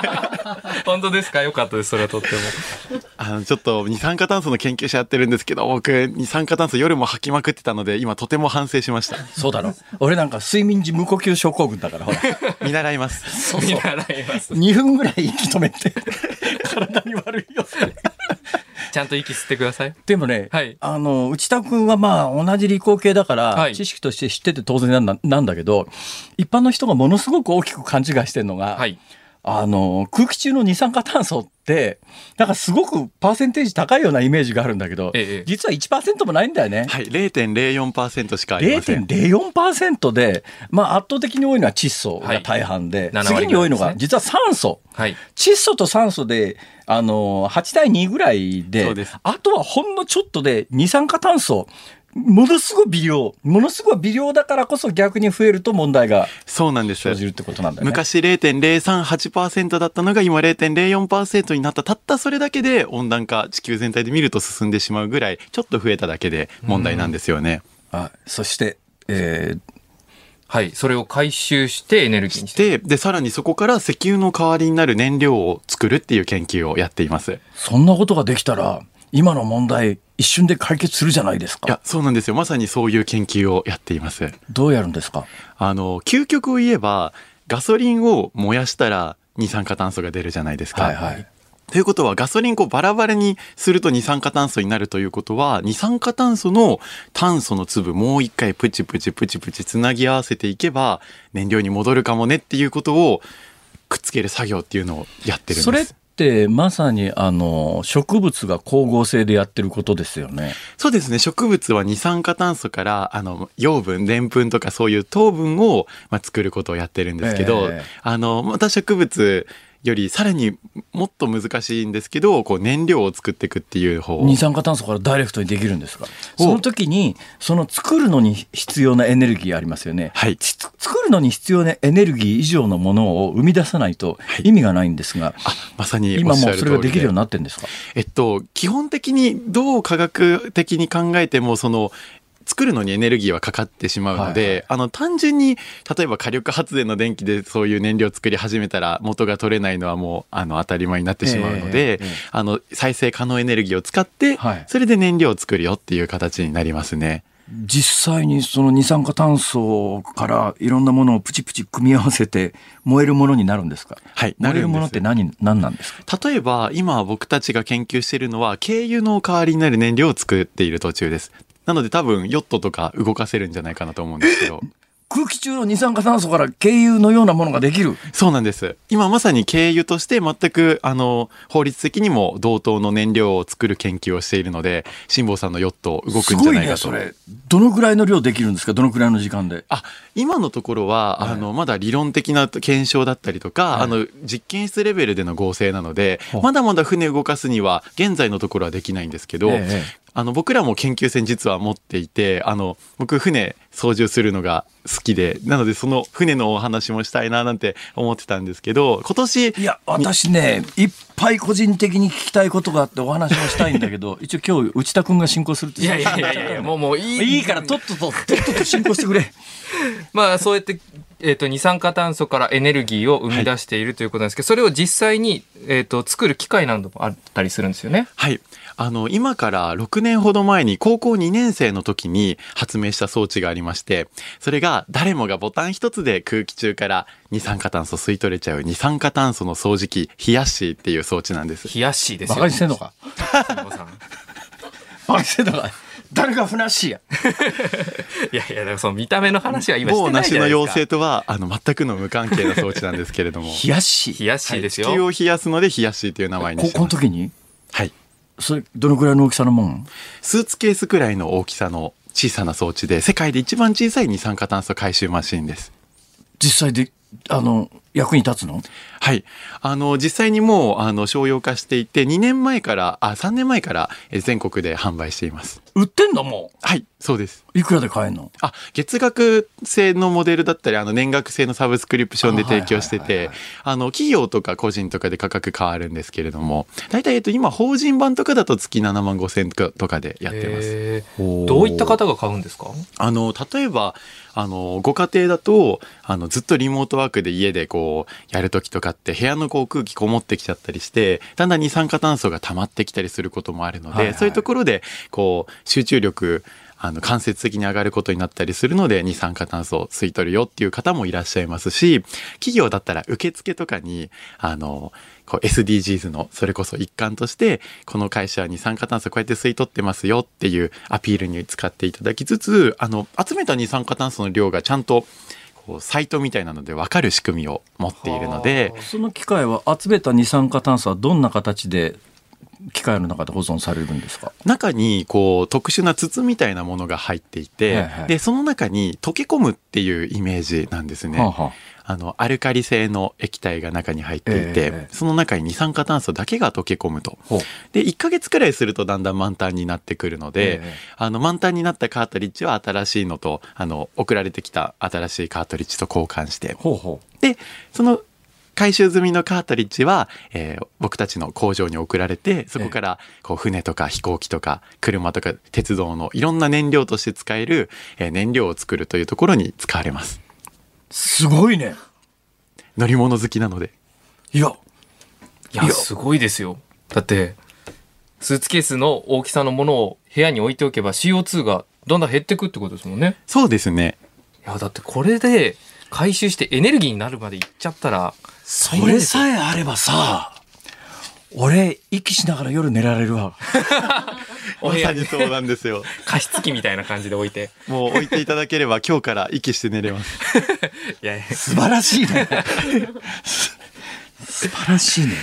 本当ですか？よかったです、それはとっても。あの、ちょっと二酸化炭素の研究者やってるんですけど、僕、二酸化炭素夜も吐きまくってたので、今とても反省しました。そうだろ。俺なんか睡眠時無呼吸症候群だから、ほら。見習います。見習います。2分ぐらい息止めて、体に悪いよ、それ。ちゃんと息吸ってください。でもね、はいあの内田君はまあ同じ理工系だから、はい知識として知ってて当然なんだなんだけど一般の人がものすごく大きく勘違いしてるのが、はい。あの空気中の二酸化炭素ってなんかすごくパーセンテージ高いようなイメージがあるんだけど、ええ実は1%もないんだよね。はい、0.04%しかありません。0.04%で、まあ、圧倒的に多いのは窒素が大半で、はい7次に多いのが実は酸素。はい。窒素と酸素で、あの8対2ぐらいでですあとはほんのちょっとで二酸化炭素ものすごい微量ものすごい微量だからこそ逆に増えると問題がそうなんです生じるってことなんだよね。昔0.038%だったのが今0.04%になったたったそれだけで温暖化地球全体で見ると進んでしまうぐらいちょっと増えただけで問題なんですよね。あそして、えーはい。それを回収してエネルギーにして。ででさらにそこから石油の代わりになる燃料を作るっていう研究をやっています。いそんなことができたら今の問題一瞬で解決するじゃないですかや。そうなんですよまさにそういう研究をやっています。どうやるんですか？あの究極を言えばガソリンを燃やしたら二酸化炭素が出るじゃないですか。はいはい。ということはガソリンこうバラバラにすると二酸化炭素になるということは二酸化炭素の炭素の粒もう一回プチプチプチプチつなぎ合わせていけば燃料に戻るかもねっていうことをくっつける作業っていうのをやってるんです。それってまさにあの植物が光合成でやってることですよね。そうですね植物は二酸化炭素からあの養分でんぷんとかそういう糖分を、まあ、作ることをやってるんですけど、ええあのまた植物よりさらにもっと難しいんですけどこう燃料を作っていくっていう方二酸化炭素からダイレクトにできるんですか？お。その時にその作るのに必要なエネルギーありますよね、はい。つ作るのに必要なエネルギー以上のものを生み出さないとはい。意味がないんですが、あまさにお今もそれができるようになってるんですか？えっと、基本的にどう科学的に考えてもその作るのにエネルギーはかかってしまうので、はいはい。あの単純に例えば火力発電の電気でそういう燃料を作り始めたら元が取れないのはもうあの当たり前になってしまうので、ええええあの再生可能エネルギーを使って、はいそれで燃料を作るよっていう形になりますね。実際にその二酸化炭素からいろんなものをプチプチ組み合わせて燃えるものになるんですか？はい燃えるものって何何なんですか？例えば今僕たちが研究しているのは軽油の代わりになる燃料を作っている途中です。なので多分ヨットとか動かせるんじゃないかなと思うんですけど。空気中の二酸化炭素から軽油のようなものができる。そうなんです。今まさに軽油として全く、あの、法律的にも同等の燃料を作る研究をしているので、辛坊さんのヨット動くすごいね、んじゃないかと。それ。どのぐらいの量できるんですか？どのぐらいの時間で？あ今のところは、はいあのまだ理論的な検証だったりとか、はいあの実験室レベルでの合成なのでほうまだまだ船動かすには現在のところはできないんですけど、ええあの僕らも研究船実は持っていてあの僕船操縦するのが好きでなのでその船のお話もしたいななんて思ってたんですけど今年いや、私ね、いっぱい個人的に聞きたいことがあってお話をしたいんだけど、一応今日内田君が進行するっていやいやいやいや、もうもういい。いいからとっとと、とっとと進行してくれ。まあそうやって、えっ、と、二酸化炭素からエネルギーを生み出しているということなんですけど、それを実際に、えっ、と、作る機械などもあったりするんですよね。はい。あの、今から6年ほど前に高校2年生の時に発明した装置がありまして、それが誰もがボタン一つで空気中から二酸化炭素吸い取れちゃう二酸化炭素の掃除機、ヒヤッシーっていう装置なんです。冷やしですよ。バカにしてんのか？バカにしてんのか？誰がふなっしーや。いやいや、だからその見た目の話は今し某てないじゃないですか。妖精とは、あの、全くの無関係な装置なんですけれども。冷やし冷やしですよ。地球を冷やすのでヒヤッシーという名前に高校のしてます。時に？はい。それ、どのくらいの大きさのもん？スーツケースくらいの大きさの小さな装置で、世界で一番小さい二酸化炭素回収マシンです。実際で、あの、役に立つの？はい。あの、実際にもう、あの、商用化していて、2年前から、あ、3年前から、え全国で販売しています。売ってんのもはい、そうです。う。いくらで買えんの？あ、月額制のモデルだったり、あの、年額制のサブスクリプションであ提供しててあの、企業とか個人とかで価格変わるんですけれども、大体、えっと、今、法人版とかだと月7万5千とかでやってます。どういった方が買うんですか？あの、例えば、あの、ご家庭だと、あの、ずっとリモートワークで家でこう、やるときとかって、部屋のこう空気こもってきちゃったりして、だんだん二酸化炭素が溜まってきたりすることもあるので、はいはい。そういうところで、こう、集中力、あの、間接的に上がることになったりするので、二酸化炭素を吸い取るよっていう方もいらっしゃいますし、企業だったら受付とかに、あの、こう SDGs のそれこそ一環としてこの会社は二酸化炭素こうやって吸い取ってますよっていうアピールに使っていただきつつあの集めた二酸化炭素の量がちゃんとこうサイトみたいなので分かる仕組みを持っているのでその機械は集めた二酸化炭素はどんな形で機械の中で保存されるんですか？中にこう特殊な筒みたいなものが入っていて、はいはい。でその中に溶け込むっていうイメージなんですね。はあはああのアルカリ性の液体が中に入っていて、ええその中に二酸化炭素だけが溶け込むと。で1ヶ月くらいするとだんだん満タンになってくるので、ええあの満タンになったカートリッジは新しいのとあの送られてきた新しいカートリッジと交換して。ほうほでその回収済みのカートリッジは、えー僕たちの工場に送られてそこからこう船とか飛行機とか車とか鉄道のいろんな燃料として使える、えー燃料を作るというところに使われます。うすごいね。乗り物好きなので。いや。いや、すごいですよ。だって、スーツケースの大きさのものを部屋に置いておけば CO2 がどんどん減ってくってことですもんね。そうですね。いや、だってこれで回収してエネルギーになるまでいっちゃったら、それさえあればさ俺息しながら夜寝られるわ お部屋に。まさにそうなんですよ。加湿器みたいな感じで置いて。もう置いていただければ今日から息して寝れます。いやいや。素晴らしいね。素晴らしいね。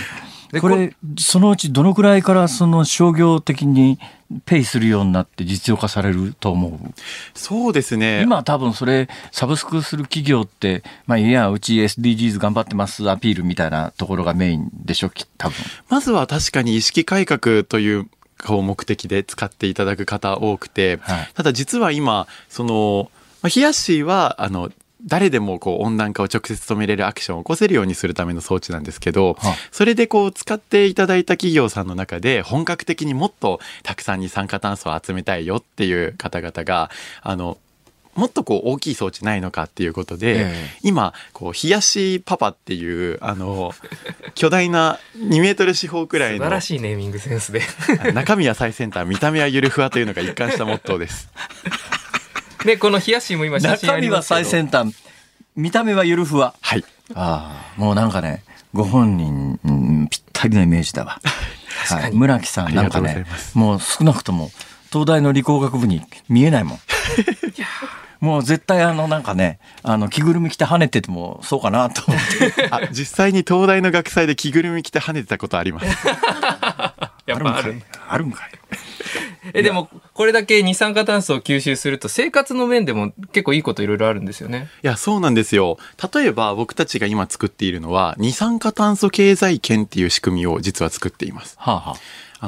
これそのうちどのくらいからその商業的にペイするようになって実用化されると思う？そうですね。今多分それサブスクする企業って、まあ、いやうち SDGs 頑張ってますアピールみたいなところがメインでしょき多分。まずは確かに意識改革というこう目的で使っていただく方多くて、はい。ただ実は今その、まあ、ヒヤッシーはあの誰でもこう温暖化を直接止めれるアクションを起こせるようにするための装置なんですけど、はあそれでこう使っていただいた企業さんの中で本格的にもっとたくさん二酸化炭素を集めたいよっていう方々があのもっとこう大きい装置ないのかっていうことで、ええ。今こう冷やしパパっていうあの 巨大な2メートル四方くらいの素晴らしいネーミングセンスで。中身は最先端見た目はゆるふわというのが一貫したモットーです。で、この冷やしも今写真あ中身はりますけど。最先端見た目はゆるふわ。はい。ああもうなんかねご本人、うんぴったりのイメージだわ。はい、村木さんなんかありがとうござねいます。もう少なくとも東大の理工学部に見えないもん。もう絶対あのなんかねあの着ぐるみ着て跳ねててもそうかなと思って。あ実際に東大の学祭で着ぐるみ着て跳ねてたことあります。やっぱある。んかい。あるんかい。えでもこれだけ二酸化炭素を吸収すると生活の面でも結構いいこといろいろあるんですよね。いや、そうなんですよ。例えば僕たちが今作っているのは、二酸化炭素経済圏っていう仕組みを実は作っています。はあはあ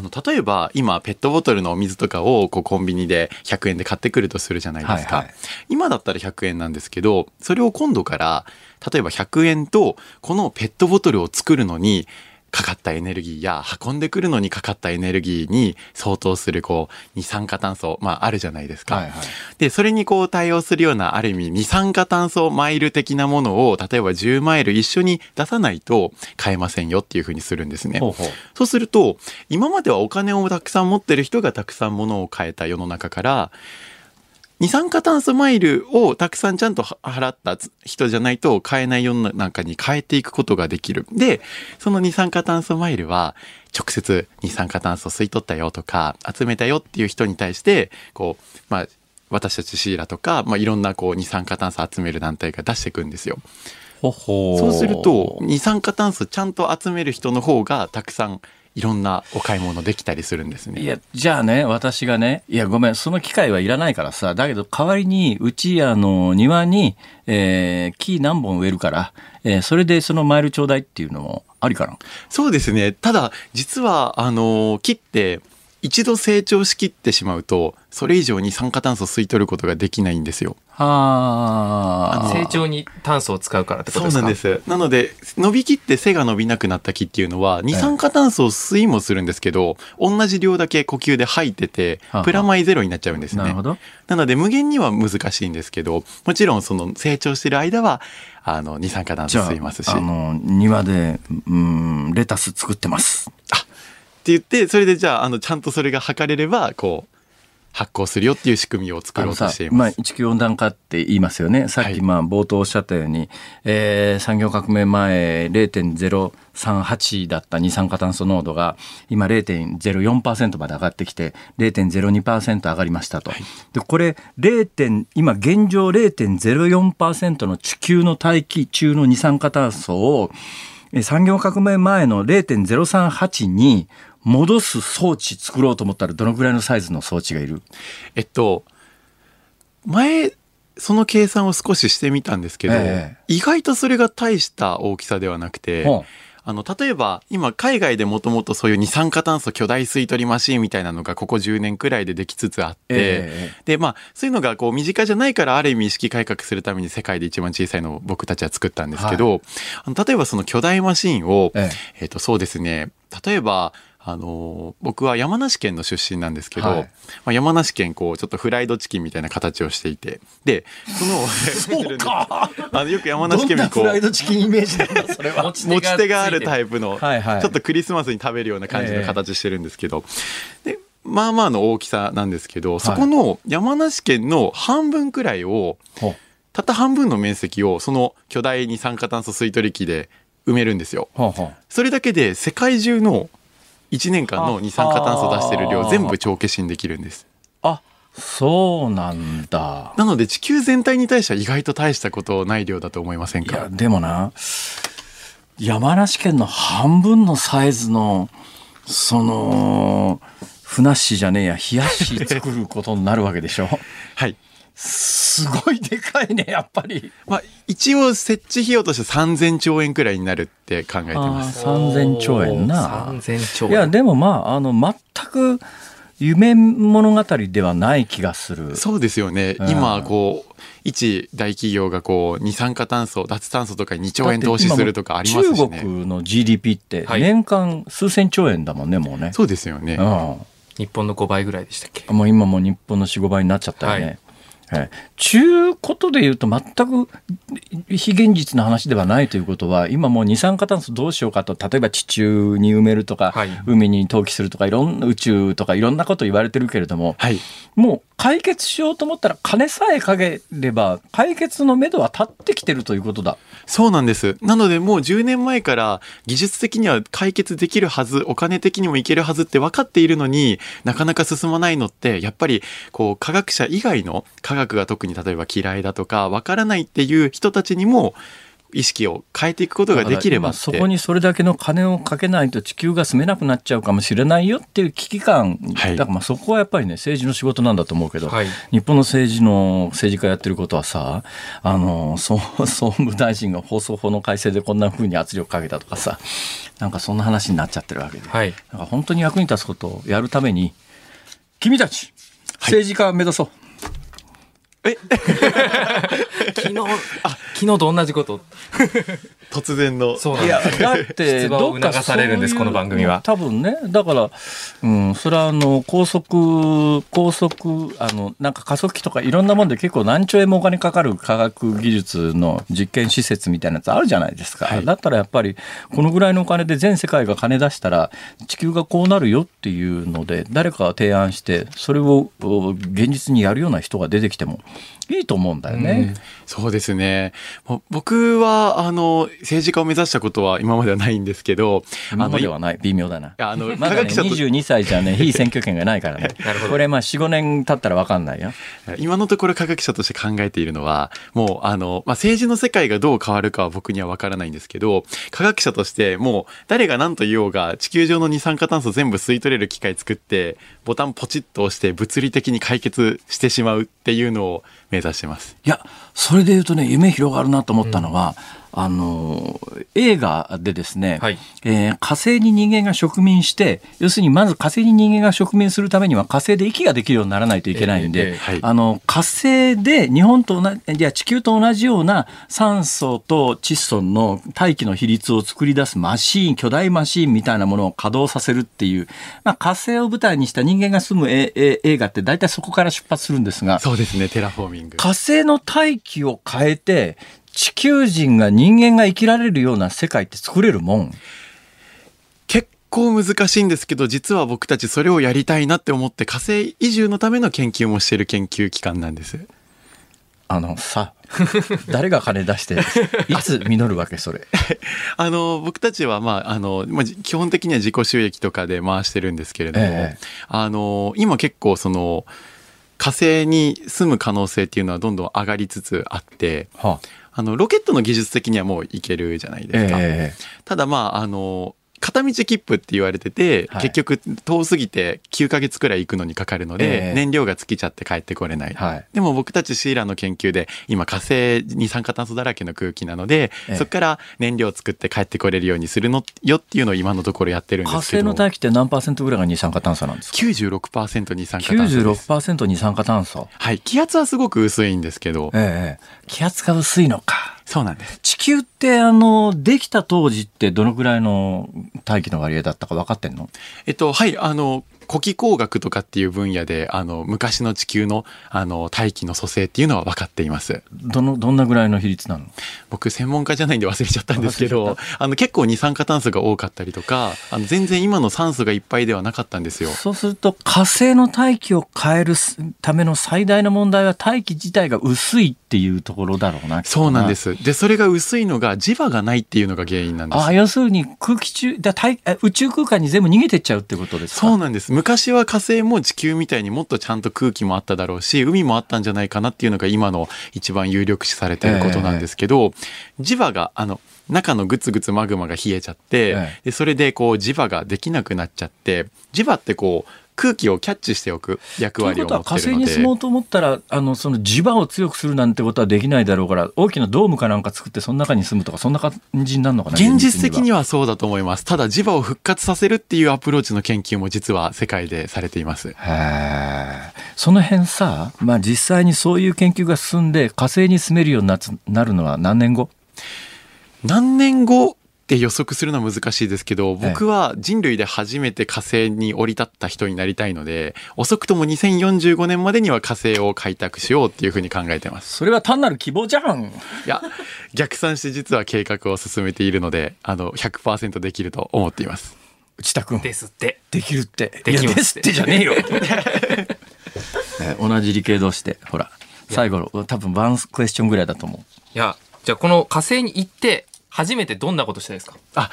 の、例えば今ペットボトルのお水とかをこうコンビニで100円で買ってくるとするじゃないですか。はいはい今だったら100円なんですけど、それを今度から、例えば100円とこのペットボトルを作るのに、かかったエネルギーや運んでくるのにかかったエネルギーに相当するこう二酸化炭素、まああるじゃないですか。はいはいで、それにこう対応するような、ある意味、二酸化炭素マイル的なものを、例えば10マイル一緒に出さないと買えませんよっていうふうにするんですね。ほうほうそうすると、今まではお金をたくさん持ってる人がたくさん物を買えた世の中から、二酸化炭素マイルをたくさんちゃんと払った人じゃないと買えない世の中に変えていくことができる。で、その二酸化炭素マイルは直接二酸化炭素吸い取ったよとか集めたよっていう人に対して、こう、まあ、私たちシーラとか、まあ、いろんなこう二酸化炭素集める団体が出していくんですよ。ほほそうすると二酸化炭素ちゃんと集める人の方がたくさんいろんなお買い物できたりするんですね。いや、じゃあね、私がね、いや、ごめん、その機会はいらないからさ、だけど代わりに、うち、あの、庭に、えー木何本植えるから、えーそれでそのマイルちょうだいっていうのもありかな？そうですね。ただ実はあの木って一度成長しきってしまうとそれ以上に酸化炭素を吸い取ることができないんですよ。はあ。成長に炭素を使うからってことそうですか？なんです。なので伸びきって背が伸びなくなった木っていうのは二酸化炭素を吸いもするんですけど、同じ量だけ呼吸で吐いててはあプラマイゼロになっちゃうんですね。なるほど。なので無限には難しいんですけどもちろんその成長してる間はあの二酸化炭素吸いますし。あ、あの、庭で、うん、レタス作ってます。って言ってそれでじゃああのちゃんとそれが測れればこう発行するよっていう仕組みを作ろうとしていまあ、ます。地球温暖化って言いますよね。さっはいきまあ冒頭おっしゃったように、えー産業革命前0.038だった二酸化炭素濃度が今0.04%まで上がってきて0.02%上がりましたと。でこれ 0. 今現状0.04%の地球の大気中の二酸化炭素をえー産業革命前の0.038に戻す装置作ろうと思ったらどのぐらいのサイズの装置がいる？えっと前その計算を少ししてみたんですけど、ええ。意外とそれが大した大きさではなくて、あの例えば今海外でもともとそういう二酸化炭素巨大吸い取りマシーンみたいなのがここ10年くらいでできつつあって、ええ。でまあそういうのがこう身近じゃないからある意味意識改革するために世界で一番小さいのを僕たちは作ったんですけど、あの例えばその巨大マシーンを、え。えっとそうですね。例えばあの僕は山梨県の出身なんですけど、はい。まあ、山梨県こうちょっとフライドチキンみたいな形をしていて。でそのそうか。あのよく山梨県民こうドチキンイメージなんだそれは。持ち手があるタイイプの、はいはい。ちょっとクリスマスに食べるような感じの形してるんですけど、でまあまあの大きさなんですけど、そこの山梨県の半分くらいをほたった半分の面積をその巨大二酸化炭素吸い取り機で埋めるんですよ。うほうほう。それだけで世界中の1年間の二酸化炭素を出してる量あ全部帳消しにできるんです。あそうなんだなので地球全体に対しては意外と大したことない量だと思いませんいやかでもな山梨県の半分のサイズのそのふなっしーじゃねえや冷やし作ることになるわけでしょ？はい。すごいでかいねやっぱりまあ一応設置費用として3000兆円くらいになるって考えてます。3000兆円な3000兆円いやでもまああの全く夢物語ではない気がするそうですよね。うん今、こう、一大企業がこう、二酸化炭素、脱炭素とかに2兆円投資するとかありますし中ね。国の GDP ってはい年間数千兆円だもんね、もうね。そうですよね。う日本の5倍ぐらいでしたっけ？ん。もう今もう日本の4、5倍になっちゃったよね。はいええちゅうことで言うと全く非現実な話ではないということは今もう二酸化炭素どうしようかと例えば地中に埋めるとか、はい海に投棄するとかいろんな宇宙とかいろんなこと言われてるけれどもはい。もう解決しようと思ったら金さえかければ解決のめどは立ってきてるということだ。そうなんです。なのでもう10年前から技術的には解決できるはず、お金的にもいけるはずって分かっているのになかなか進まないのって、やっぱりこう科学者以外の科学が特に例えば嫌いだとか分からないっていう人たちにも意識を変えていくことができればって。そこにそれだけの金をかけないと地球が住めなくなっちゃうかもしれないよっていう危機感、はい。だからまあそこはやっぱりね政治の仕事なんだと思うけど、はい。日本の政治の政治家やってることはさあの総総務大臣が放送法の改正でこんな風に圧力かけたとかさなんかそんな話になっちゃってるわけで、はい。だから本当に役に立つことをやるために君たち政治家を目指そう。昨日、昨日と同じこと。突然のいやそうなんです。だってどっか促されるんですこの番組は多分ねだから、うん、それはあの高速高速あのなんか加速器とかいろんなもんで結構何兆円もお金かかる科学技術の実験施設みたいなやつあるじゃないですか、はいだったらやっぱりこのぐらいのお金で全世界が金出したら地球がこうなるよっていうので誰かが提案してそれをお現実にやるような人が出てきてもいいと思うんだよね。そうですね。僕は、あの、政治家を目指したことは今まではないんですけど、今ではない微妙だな。やあの、まだね、科学者と、22歳じゃね、非選挙権がないからね。なるほどこれ、まあ、4、5年経ったら分かんないよ。今のところ科学者として考えているのは、もう、あの、まあ、政治の世界がどう変わるかは僕には分からないんですけど、科学者としてもう、誰が何と言おうが、地球上の二酸化炭素全部吸い取れる機械作って、ボタンポチッと押して物理的に解決してしまうっていうのを目指してます。いや、それで言うとね、夢広がるなと思ったのは、あの、映画でですね、はいえー火星に人間が植民して、要するにまず火星に人間が植民するためには火星で息ができるようにならないといけないんで、ええええはいあの、火星で日本と同じ、いや地球と同じような酸素と窒素の大気の比率を作り出すマシーン、巨大マシーンみたいなものを稼働させるっていう、まあ、火星を舞台にした人間が住むええ映画って大体そこから出発するんですが、そうですね、テラフォーミング。火星の大気を変えて地球人が人間が生きられるような世界って作れるもん？結構難しいんですけど、実は僕たちそれをやりたいなって思って火星移住のための研究もしてる研究機関なんです。あのさ誰が金出して いつ実るわけそれ？あの、僕たちは、まあ、あの、基本的には自己収益とかで回してるんですけれども、ええ。あの、今結構その、火星に住む可能性っていうのはどんどん上がりつつあって、はあの、ロケットの技術的にはもういけるじゃないですか。えただまあ、あの、片道切符って言われてて、はい。結局遠すぎて9ヶ月くらい行くのにかかるので、ええ。燃料が尽きちゃって帰ってこれない。はい。でも僕たちシーラの研究で今火星二酸化炭素だらけの空気なので、ええ。そこから燃料を作って帰ってこれるようにするのよっていうのを今のところやってるん火ですけど。星の大気って何パーセントぐらいが二酸化炭素なんですか？96%二酸化炭素。です。96%二酸化炭素。はい。気圧はすごく薄いんですけど、ええ。気圧が薄いのかそうなんです。地球ってあのできた当時ってどのぐらいの大気の割合だったか分かってんの？えっと、はい、あの、古気工学とかっていう分野で、あの、昔の地球の、あの、大気の組成っていうのは分かっています。どのどんなぐらいの比率なの？僕、専門家じゃないんで忘れちゃったんですけ忘どあの、結構二酸化炭素が多かったりとか、あの、全然今の酸素がいっぱいではなかったんですよ。そうすると火星の大気を変えるための最大の問題は大気自体が薄いっていうところだろうな。そうなんで。す。で、それが薄いのが磁場がないっていうのが原因なんです。あ要するに空気中だ大あ宇宙空間に全部逃げてっちゃうってことですか？そうなんです。昔は火星も地球みたいにもっとちゃんと空気もあっただろうし、海もあったんじゃないかなっていうのが今の一番有力視されていることなんですけど、磁場が、あの、中のグツグツマグマが冷えちゃって、ええ。でそれでこう磁場ができなくなっちゃって、磁場ってこう空気をキャッチしておく役という割をことは火持ってるので。星に住もうと思ったらあのその磁場を強くするなんてことはできないだろうから大きなドームかなんか作ってその中に住むとかそんな感じになるのかな現実的には。はそうだと思います。ただ磁場を復活させるっていうアプローチの研究も実は世界でされています。その辺さ、まあ、実際にそういう研究が進んで火星に住めるようになつなるのは何年後？何年後？って予測するのは難しいですけど、僕は人類で初めて火星に降り立った人になりたいので、遅くとも2045年までには火星を開拓しようっていうふうに考えてます。それは単なる希望じゃん。いや、逆算して実は計画を進めているので、あの、100%できると思っています。内田君。ですって。できるって。できますって。じゃねえよ。え同じ理系同士でほら最後の多分ワンクエスチョンぐらいだと思う。いや、じゃあこの火星に行って、初めてどんなことしたいですか？あ、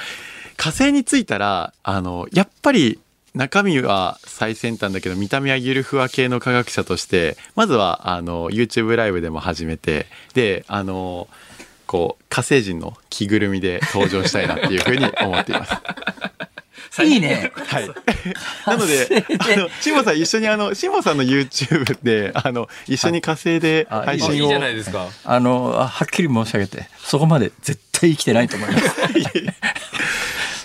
火星に着いたら、あの、やっぱり中身は最先端だけど見た目はゆるふわ系の科学者としてまずはあの YouTube ライブでも始めてであのこう火星人の着ぐるみで登場したいなっていうふうに思っています。いいね。はい。なので、あの、しんぼさん一緒にあの、しんぼさんの YouTube で、あの、一緒に火星であ配信を。あいいじゃないですか。あの、はっきり申し上げて、そこまで絶対生きてないと思います。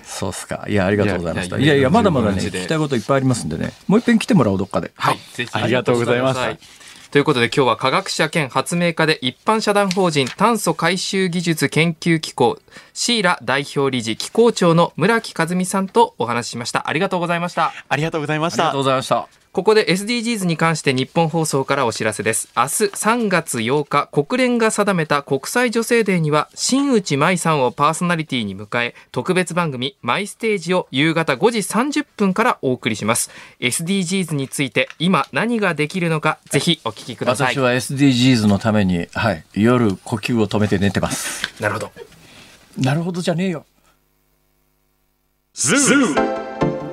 そうっすか。いや、ありがとうございました。いいやいややいや、まだまだね、聞きたいこといっぱいありますんでね。もう一遍来てもらおう、どっかで。はい。ぜひ。ありがとうございましたということで今日は科学者兼発明家で一般社団法人炭素回収技術研究機構シーラ代表理事機構長の村木和美さんとお話ししました。ありがとうございました。ありがとうございましたありがとう。ございました。ここで SDGs に関して日本放送からお知らせです。明日3月8日、国連が定めた国際女性デーには、新内舞さんをパーソナリティに迎え、特別番組マイステージを夕方5時30分からお送りします。SDGs について今何ができるのか、ぜひお聞きください私。は SDGs のために、はい、夜呼吸を止めて寝てます。なるほど。なるほどじゃねえよ。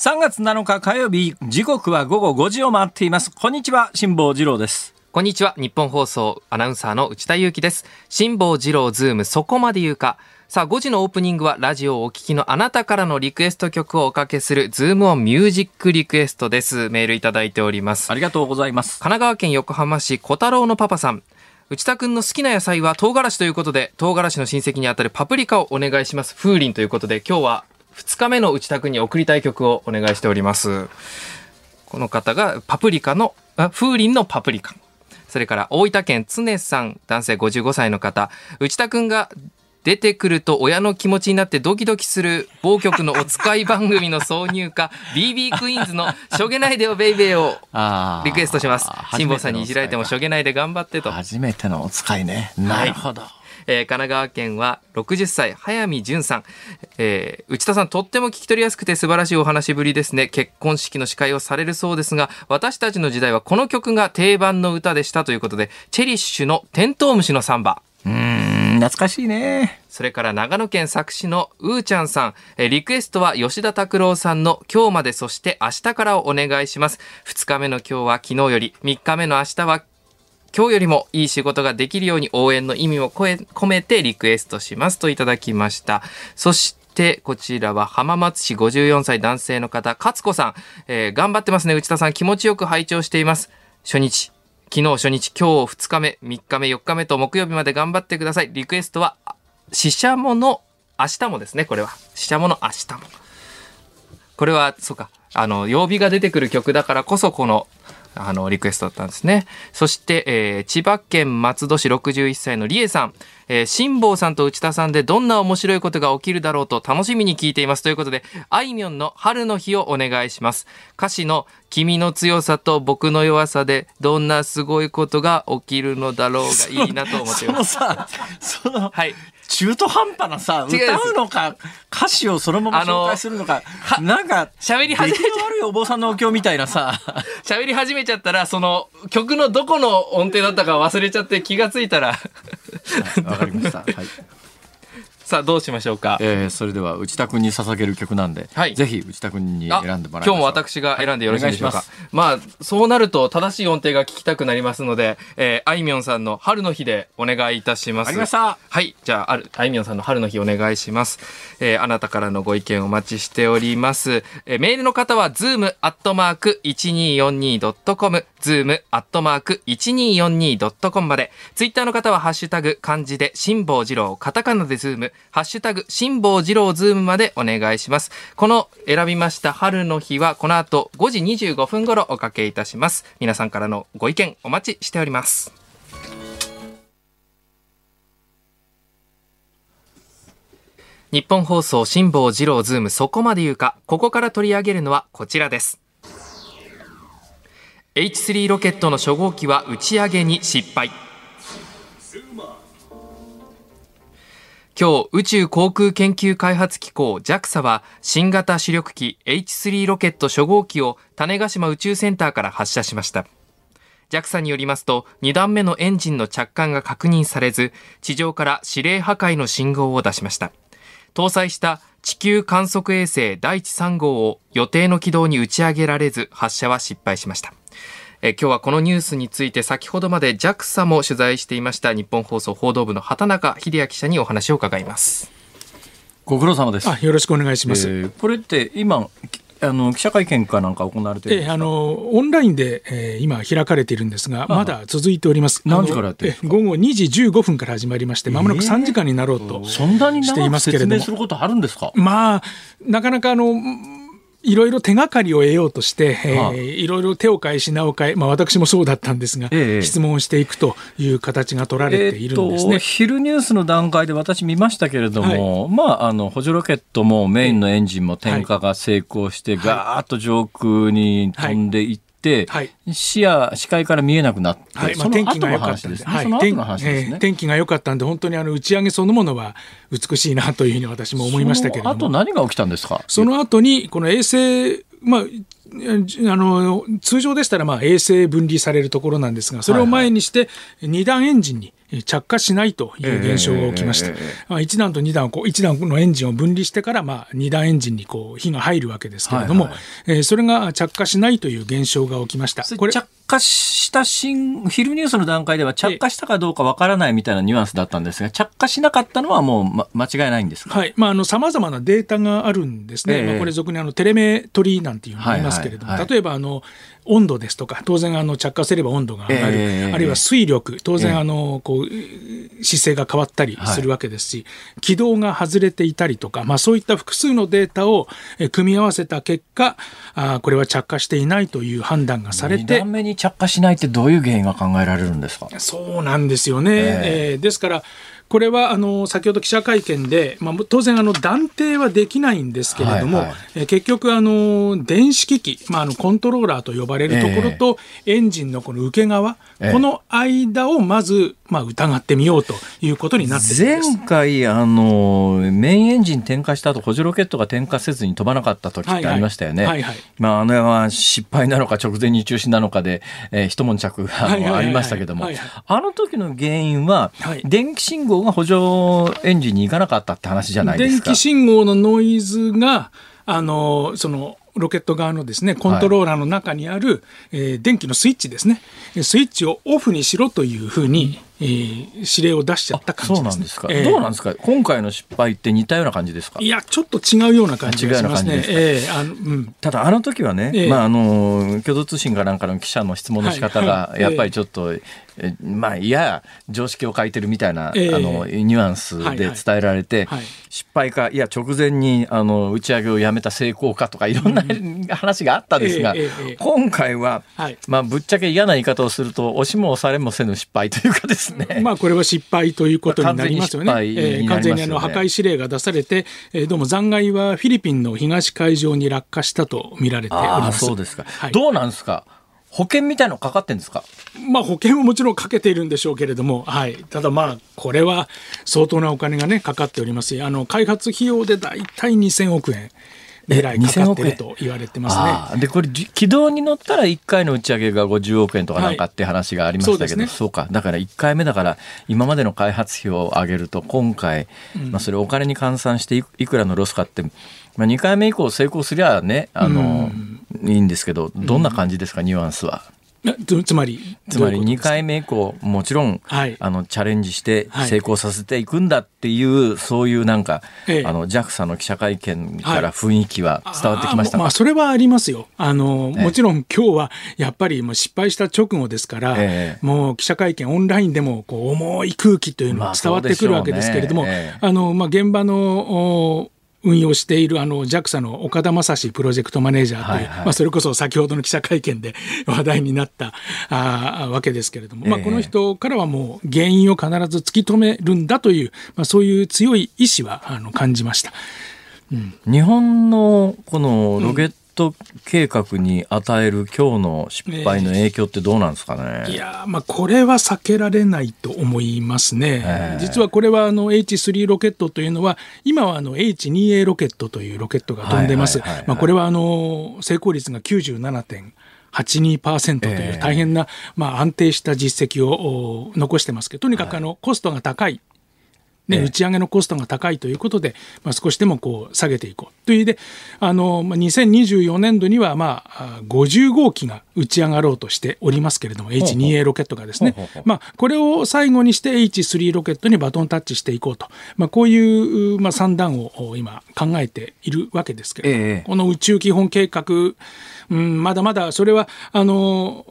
3月7日火曜日、時刻は午後5時を回っています。こんにちは、辛坊治郎です。こんにちは。ニッポン放送アナウンサーの内田雄基です。辛坊治郎ズームそこまで言うか。さあ、5時のオープニングはラジオをお聞きのあなたからのリクエスト曲をおかけするズームオンミュージックリクエストです。メールいただいております。ありがとうございます。神奈川県横浜市小太郎のパパさん。内田くんの好きな野菜は唐辛子ということで、唐辛子の親戚にあたるパプリカをお願いします。風鈴ということで、今日は2日目の内田くんに送りたい曲をお願いしております。この方がパプリカの、あ風鈴のパプリカ。それから大分県常さん、男性55歳の方。内田くんが出てくると親の気持ちになってドキドキする某局のお使い番組の挿入歌 BB クイーンズの「しょげないでよベイベー」をリクエストします辛坊さんにいじられてもしょ初げないで頑張ってと、めてのお使いね。なるほど。えー神奈川県は60歳早見淳さん、えー内田さんとっても聞き取りやすくて素晴らしいお話ぶりですね結婚式の司会をされるそうですが私たちの時代はこの曲が定番の歌でしたということでチェリッシュのテントウムシのサンバうーん、懐かしいね。それから長野県佐久市のうーちゃんさん、えーリクエストは吉田拓郎さんの今日までそして明日からをお願いします。2日目の今日は昨日より、3日目の明日は今日よりもいい仕事ができるように応援の意味を込めてリクエストしますといただきました。そしてこちらは浜松市54歳男性の方、勝子さん、えー頑張ってますね。内田さん気持ちよく拝聴しています。初日、昨日初日、今日2日目、3日目、4日目と木曜日まで頑張ってください。リクエストは、ししゃもの明日もですね、これは。ししゃもの明日も。これは、そうか、あの、曜日が出てくる曲だからこそ、この、あの、リクエストだったんですね。そして、えー千葉県松戸市61歳のりえさん。えー辛坊さんと内田さんでどんな面白いことが起きるだろうと楽しみに聞いています。ということで、あいみょんの春の日をお願いします。歌詞の君の強さと僕の弱さでどんなすごいことが起きるのだろうがいいなと思っていそます。のさ、その、はい。中途半端なさ、歌うのか、歌詞をそのまま紹介するのか、なんか、喋り始め出来の悪いお坊さんのお経みたいなさ、喋り始めちゃったら、その曲のどこの音程だったか忘れちゃって気がついたら、わ かりました。はい。さあどうしましょうか。えー、それでは内田君に捧げる曲なんで、はい。ぜひ内田君にあ選んでもらいましょう。今日も私が選んでよろしいでしょうか、はい。お願いしまあそうなると正しい音程が聞きたくなりますので、えー、あいみょんさんの春の日でお願いいたします。ありました。はい。じゃああるあいみょんさんの春の日お願いします、えー、あなたからのご意見お待ちしております、えー、メールの方は zoom アットマーク 1242.com zoom アットマーク 1242.com まで。ツイッターの方はハッシュタグ漢字で辛坊治郎カタカナでズームハッシュタグ辛坊治郎ズームまでお願いします。この選びました春の日はこの後5時25分頃おかけいたします。皆さんからのご意見お待ちしております。日本放送辛坊治郎ズームそこまで言うかここから取り上げるのはこちらです。H3 ロケットの初号機は打ち上げに失敗。今日宇宙航空研究開発機構 JAXA は新型主力機 H3 ロケット初号機を種子島宇宙センターから発射しました。JAXA によりますと2段目のエンジンの着艦が確認されず地上から指令破壊の信号を出しました。搭載した地球観測衛星第一3号を予定の軌道に打ち上げられず発射は失敗しました。え今日はこのニュースについて先ほどまで JAXA も取材していました日本放送報道部の畑中秀也記者にお話を伺いますご苦労様ですあよろしくお願いします。えーこれって今きあの記者会見かなんか行われてるんですか？ええあのオンラインで、えー今開かれているんですが、まだ続いております。何時からやってるんですか？あのえ午後2時15分から始まりまして、まもなく3時間になろうと。そんなにしてい長く説ますけれども明することあるんですか？まあ、なかなかあの、いろいろ手がかりを得ようとして、えーはあ。いろいろ手を変え品を変え、まあ、私もそうだったんですが、ええ。質問をしていくという形が取られているんですね。えーと昼ニュースの段階で私見ましたけれども、まあ、あの補助ロケットもメインのエンジンも点火が成功して、ガーッと上空に飛んでいって、はい視野視界から見えなくなって、はいまあ、その天気が良かったんで、話ですね。はい天ね。えー天気が良かったんで、本当にあの打ち上げそのものは美しいなというふうに私も思いましたけれども。あと何が起きたんですか？その後に、この衛星、まあ、あの通常でしたらまあ衛星分離されるところなんですが、それを前にして、2段エンジンに着火しないという現象が起きました。えええええまあ、1段と2段をこう、1段のエンジンを分離してから、まあ、2段エンジンにこう火が入るわけですけれども、はいはいえーそれが着火しないという現象が起きました。これ着火した新昼ニュースの段階では着火したかどうかわからないみたいなニュアンスだったんですが着火しなかったのはもう、ま、間違いないんですか？はい、まあ、あの、様々なデータがあるんですね。ええ。まあ、これ俗にあの、テレメトリーなんていうのがありますけれども、はいはいはい。例えば、あの、温度ですとか、当然、あの、着火すれば温度が上がる。ええあるいは水力、当然、ええあの、こう、姿勢が変わったりするわけですし、軌道が外れていたりとか、まあ、そういった複数のデータをえ組み合わせた結果、あーこれは着火していないという判断がされ2て段、目に着火しないってどういう原因が考えられるんですか？そうなんですよね。ええーですから、これはあの先ほど記者会見で、まあ、当然あの断定はできないんですけれども、はいはい。えー結局あの、電子機器、まあ、あのコントローラーと呼ばれるところと、エンジンのこの受け側、ええ。この間をまず、まあ、疑ってみようということになってるんです。前回あのメインエンジン点火した後補助ロケットが点火せずに飛ばなかった時ってありましたよね。はいはい。はいまああのは失敗なのか直前に中止なのかで、えー一悶着がありましたけどもあの時の原因は、はい。電気信号が補助エンジンに行かなかったって話じゃないですか。電気信号のノイズが、あの、その、ロケット側のですね、コントローラーの中にある、えー電気のスイッチですね。スイッチをオフにしろというふうに、えー指令を出しちゃった感じですね。そうなんですか、えーどうなんですか今回の失敗って似たような感じですか？いや、ちょっと違うような感じがしますね。ええあの、うん。ただあの時はね、ええまああの共同通信かなんかの記者の質問の仕方がはいはいやっぱりちょっと、えまあいや常識を書いてるみたいな、ええ。あのニュアンスで伝えられて、はい。失敗かいや直前にあの打ち上げをやめた成功かとかいろんな話があったんですが、ええええええ。今回は、はい。まあぶっちゃけ嫌な言い方をすると押しも押されもせぬ失敗というかですね。まあ、これは失敗ということになりますよね。まあ完全にえー完全にあの破壊指令が出されて、えーどうも残骸はフィリピンの東海上に落下したと見られております。そうですか、はい。どうなんですか？保険みたいのかかってんですか？まあ、保険ももちろんかけているんでしょうけれども、はい、ただまあ、これは相当なお金がね、かかっておりますし、あの開発費用で大体2000億円。未来かかってると言われてますね。でこれじ軌道に乗ったら1回の打ち上げが50億円とかなんかって話がありましたけど、はいそうね。そうか。だから1回目だから今までの開発費を上げると今回、まあ、それお金に換算していくらのロスかって、まあ、2回目以降成功すりゃねあの、いいんですけどどんな感じですか、ニュアンスは？なつつまり、つまり2どういうことですか？回目以降もちろん、はい。あのチャレンジしてはい。成功させていくんだっていう、そういうなんか、ええ。あの JAXA の記者会見から雰囲気は伝わってきましたか、あーまあ、それはありますよ。あの、ええ。もちろん今日はやっぱりもう失敗した直後ですから、ええ。もう記者会見オンラインでもこう重い空気というのまあは伝わってくるわけですけれども、そうでしょうねええあの、まあ、現場の、お運用しているあの JAXA の岡田正史プロジェクトマネージャーという、はいはい。まあ、それこそ先ほどの記者会見で 話題になったあーわけですけれども、まあ、ええ。この人からはもう原因を必ず突き止めるんだという、まあ、そういう強い意志はあの感じました。日本のこのロケット計画に与える今日の失敗の影響ってどうなんですかね？いやーまあこれは避けられないと思いますね。ええ実はこれはあの H3 ロケットというのは今はあの H2A ロケットというロケットが飛んでます。まあこれはあの成功率が97.82%といええう大変な、まあ、安定した実績をお残してますけどとにかくあのコストが高いね、ええ。打ち上げのコストが高いということで、まあ、少しでもこう下げていこうという意味であの、まあ、2024年度には、まあ、あ50号機が打ち上がろうとしておりますけれども H2A ロケットがですね。まあ、これを最後にして H3 ロケットにバトンタッチしていこうと、まあ、こういう、まあ、算段をお今考えているわけですけれども、ええ。この宇宙基本計画、うん、まだまだそれはあの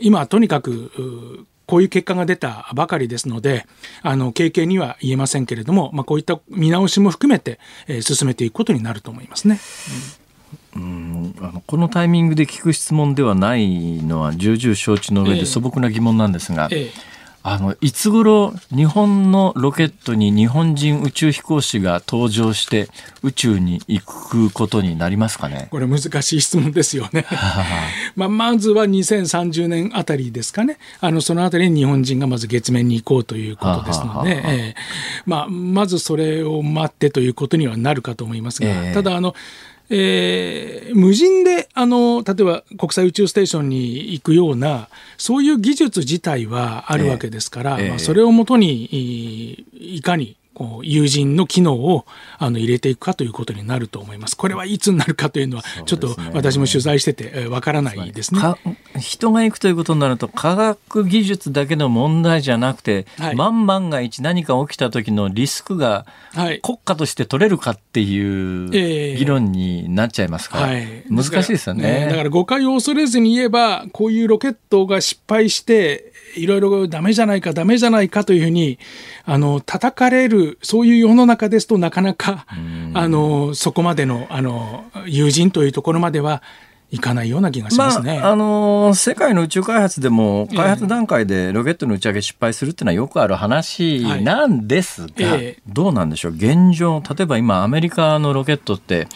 今とにかくうこういう結果が出たばかりですのであの経験には言えませんけれども、まあ、こういった見直しも含めて、えー進めていくことになると思いますね。うん。あのこのタイミングで聞く質問ではないのは重々承知の上ええ。で素朴な疑問なんですが、えあのいつ頃日本のロケットに日本人宇宙飛行士が登場して宇宙に行くことになりますかね？これ難しい質問ですよね。まあ、まずは2030年あたりですかね。あの、そのあたりに日本人がまず月面に行こうということですので、まあ、まずそれを待ってということにはなるかと思いますが、ええただ、あの、えー無人であの例えば国際宇宙ステーションに行くようなそういう技術自体はあるわけですから、ええまあ、それをもとにいいかに友人の機能をあの入れていくかということになると思います。これはいつになるかというのはちょっと私も取材しててえーわからないですね。か人が行くということになると科学技術だけの問題じゃなくて、はい万万が一何か起きた時のリスクがはい国家として取れるかっていえうえ議論になっちゃいますから、はい、難しいですよね。だから誤解を恐れずに言えばこういうロケットが失敗していろいろダメじゃないかダメじゃないかというふうにあの叩かれるそういう世の中ですとなかなかあのそこまでのあの友人というところまではいかないような気がしますね。まああのー世界の宇宙開発でもええ。開発段階でロケットの打ち上げ失敗するっていうのはよくある話はいなんですが、ええどうなんでしょう？現状例えば今アメリカのロケットって、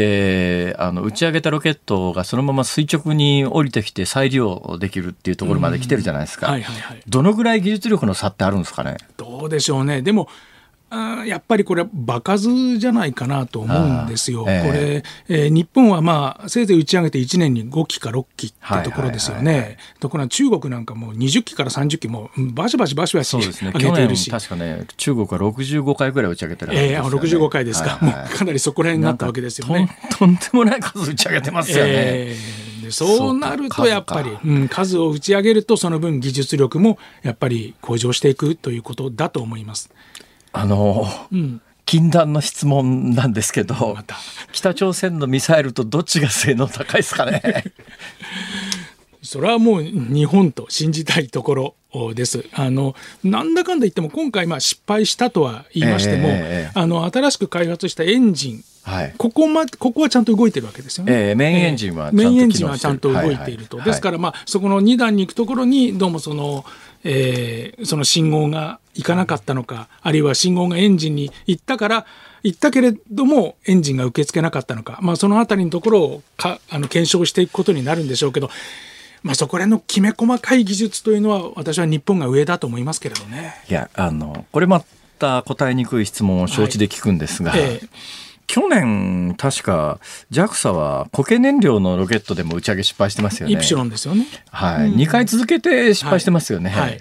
えーあの打ち上げたロケットがそのまま垂直に降りてきて再利用できるっていうところまで来てるじゃないですか、どのぐらい技術力の差ってあるんですかね？どうでしょうね。でもあーやっぱりこれは場数じゃないかなと思うんですよ。ええこれ、えー日本はまあせいぜい打ち上げて1年に5機か6機ってところですよはいはいはいはね。ところが中国なんかもう20機から30機もうんバシバシバシバシそうですね上げているし。確かね中国は65回ぐらい打ち上げてるはずえー、ですよね65回ですか、はいはいもうかなりそこら辺になったわけですよね。とんでもない数打ち上げてますよね。えーでそうなるとやっぱり数かうん、数を打ち上げるとその分技術力もやっぱり向上していくということだと思います。あのうん、禁断の質問なんですけど北朝鮮のミサイルとどっちが性能高いですかね？それはもう日本と信じたいところです。あのなんだかんだ言っても今回まあ失敗したとは言いましても、ええええ。あの新しく開発したエンジンはい。ここまここはちゃんと動いてるわけですよね。ええメインエンジンはちゃんとメインエンジンはちゃんと動いていると、はいはい。ですから、まあ、そこの2段に行くところにどうもその,、えーその信号が行かなかったのかあるいは信号がエンジンに行ったから行ったけれどもエンジンが受け付けなかったのか、まあ、そのあたりのところをかあの検証していくことになるんでしょうけど、まあ、そこら辺のきめ細かい技術というのは私は日本が上だと思いますけれどね。いやあのこれまた答えにくい質問を承知で聞くんですが、ええ去去年確か JAXA は固形燃料のロケットでも打ち上げ失敗してますよね。イプシロンですよね。はい、2回続けて失敗してますよね。はいはい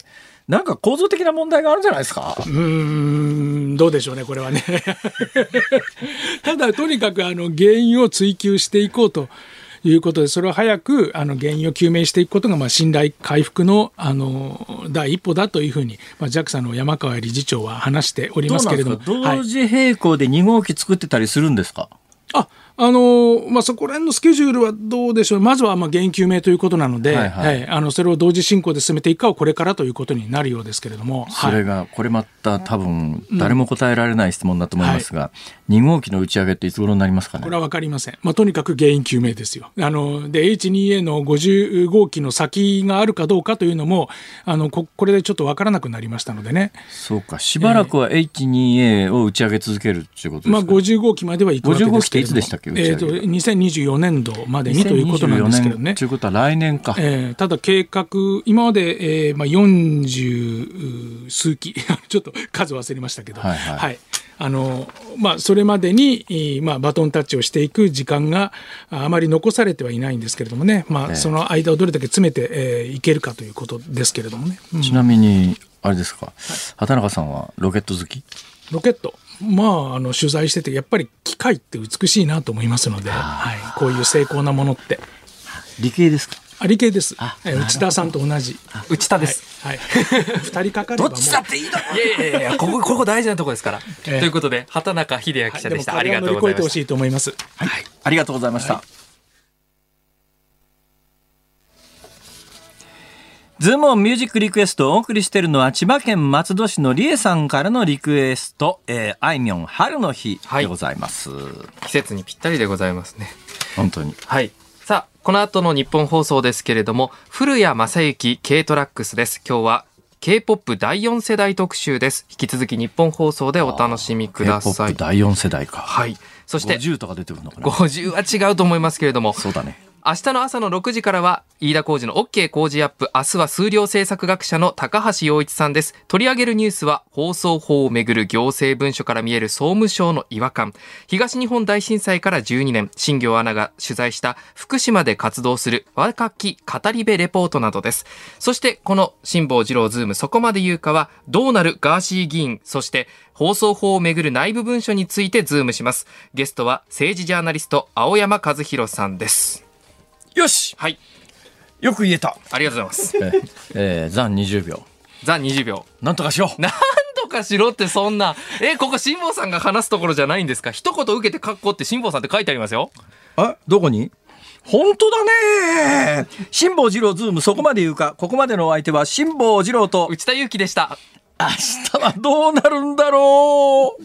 なんか構造的な問題があるんじゃないですか？うーん、どうでしょうね、これはね。ただ、とにかくあの原因を追求していこうということで、それを早くあの原因を究明していくことが、まあ、信頼回復のあの第一歩だというふうに、まあ、JAXA の山川理事長は話しておりますけれども。ど同時並行で2号機作ってたりするんですか、ああのまあ、そこら辺のスケジュールはどうでしょう、まずはまあ原因究明ということなので、はいはい。あのそれを同時進行で進めていくかはこれからということになるようですけれども、それはい、がこれまた多分誰も答えられない質問だと思いますが、2号機の打ち上げっていつ頃になりますかね？これは分かりません、まあ、とにかく原因究明ですよ。あので H2A の50号機の先があるかどうかというのも、あのここれでちょっと分からなくなりましたのでね、そうか。しばらくは H2A を打ち上げ続けるっていうことですか、まあ、50号機までは行くわけですけれども、50号機っていつでしたっけ？打ち上げえーと2024年度までにということなんですけど2024ね。年と。いうことは来年か、えーただ計画、今まで、えーまあ、40数機、ちょっと数忘れましたけど、はいはい。あのまあ、それまでに、えーまあ、バトンタッチをしていく時間がああまり残されてはいないんですけれどもね、まあ、ええ。その間をどれだけ詰めて、えーいけるかということですけれどもね。うん。ちなみにあれですか、畑中さんはロケット好き？ロケット、まあ、あの取材してて、やっぱり機械って美しいなと思いますので、はい、こういう精巧なものって。理系ですか？あ理系です。えー内田さんと同じ。内田です。はい。はい 二人かかればもう。ていいだろいやいやいや、ここ、ここ大事なとこですから。ええということで、畑中秀也記者でした。ありがとうございまし越えてほしいと思います。はい、ありがとうございました。ズームオンミュージックリクエストをお送りしているのは千葉県松戸市のりえさんからのリクエスト、えー、あいみょん春の日でございます。た。季節にぴったりでございますね。本当に。はい。さあ、この後の日本放送ですけれども、古谷正幸 K トラックスです。今日は K-POP 第4世代特集です。引き続き日本放送でお楽しみください。第4世代か。はい。そして、50とか出てくるのかな。50は違うと思いますけれども、そうだね。明日の朝の6時からは、飯田浩二の OK 工事アップ。明日は数量政策学者の高橋洋一さんです。取り上げるニュースは、放送法をめぐる行政文書から見える総務省の違和感。東日本大震災から12年、新行アナが取材した福島で活動する若き語り部レポートなどです。そして、この辛坊治郎ズームそこまで言うかは、どうなるガーシー議員、そして、放送法をめぐる内部文書についてズームします。ゲストは政治ジャーナリスト、青山和弘さんです。よしはい。よく言えた。ありがとうございます。えーえー、残20秒。ザ20秒。なんとかしよう。なんとかしろってそんな。え、ここ辛坊さんが話すところじゃないんですか？一言受けてカッコって辛坊さんって書いてありますよ。えどこに？本当だね辛坊治郎ズームそこまで言うかここまでのお相手は辛坊治郎と内田祐樹でした。明日はどうなるんだろう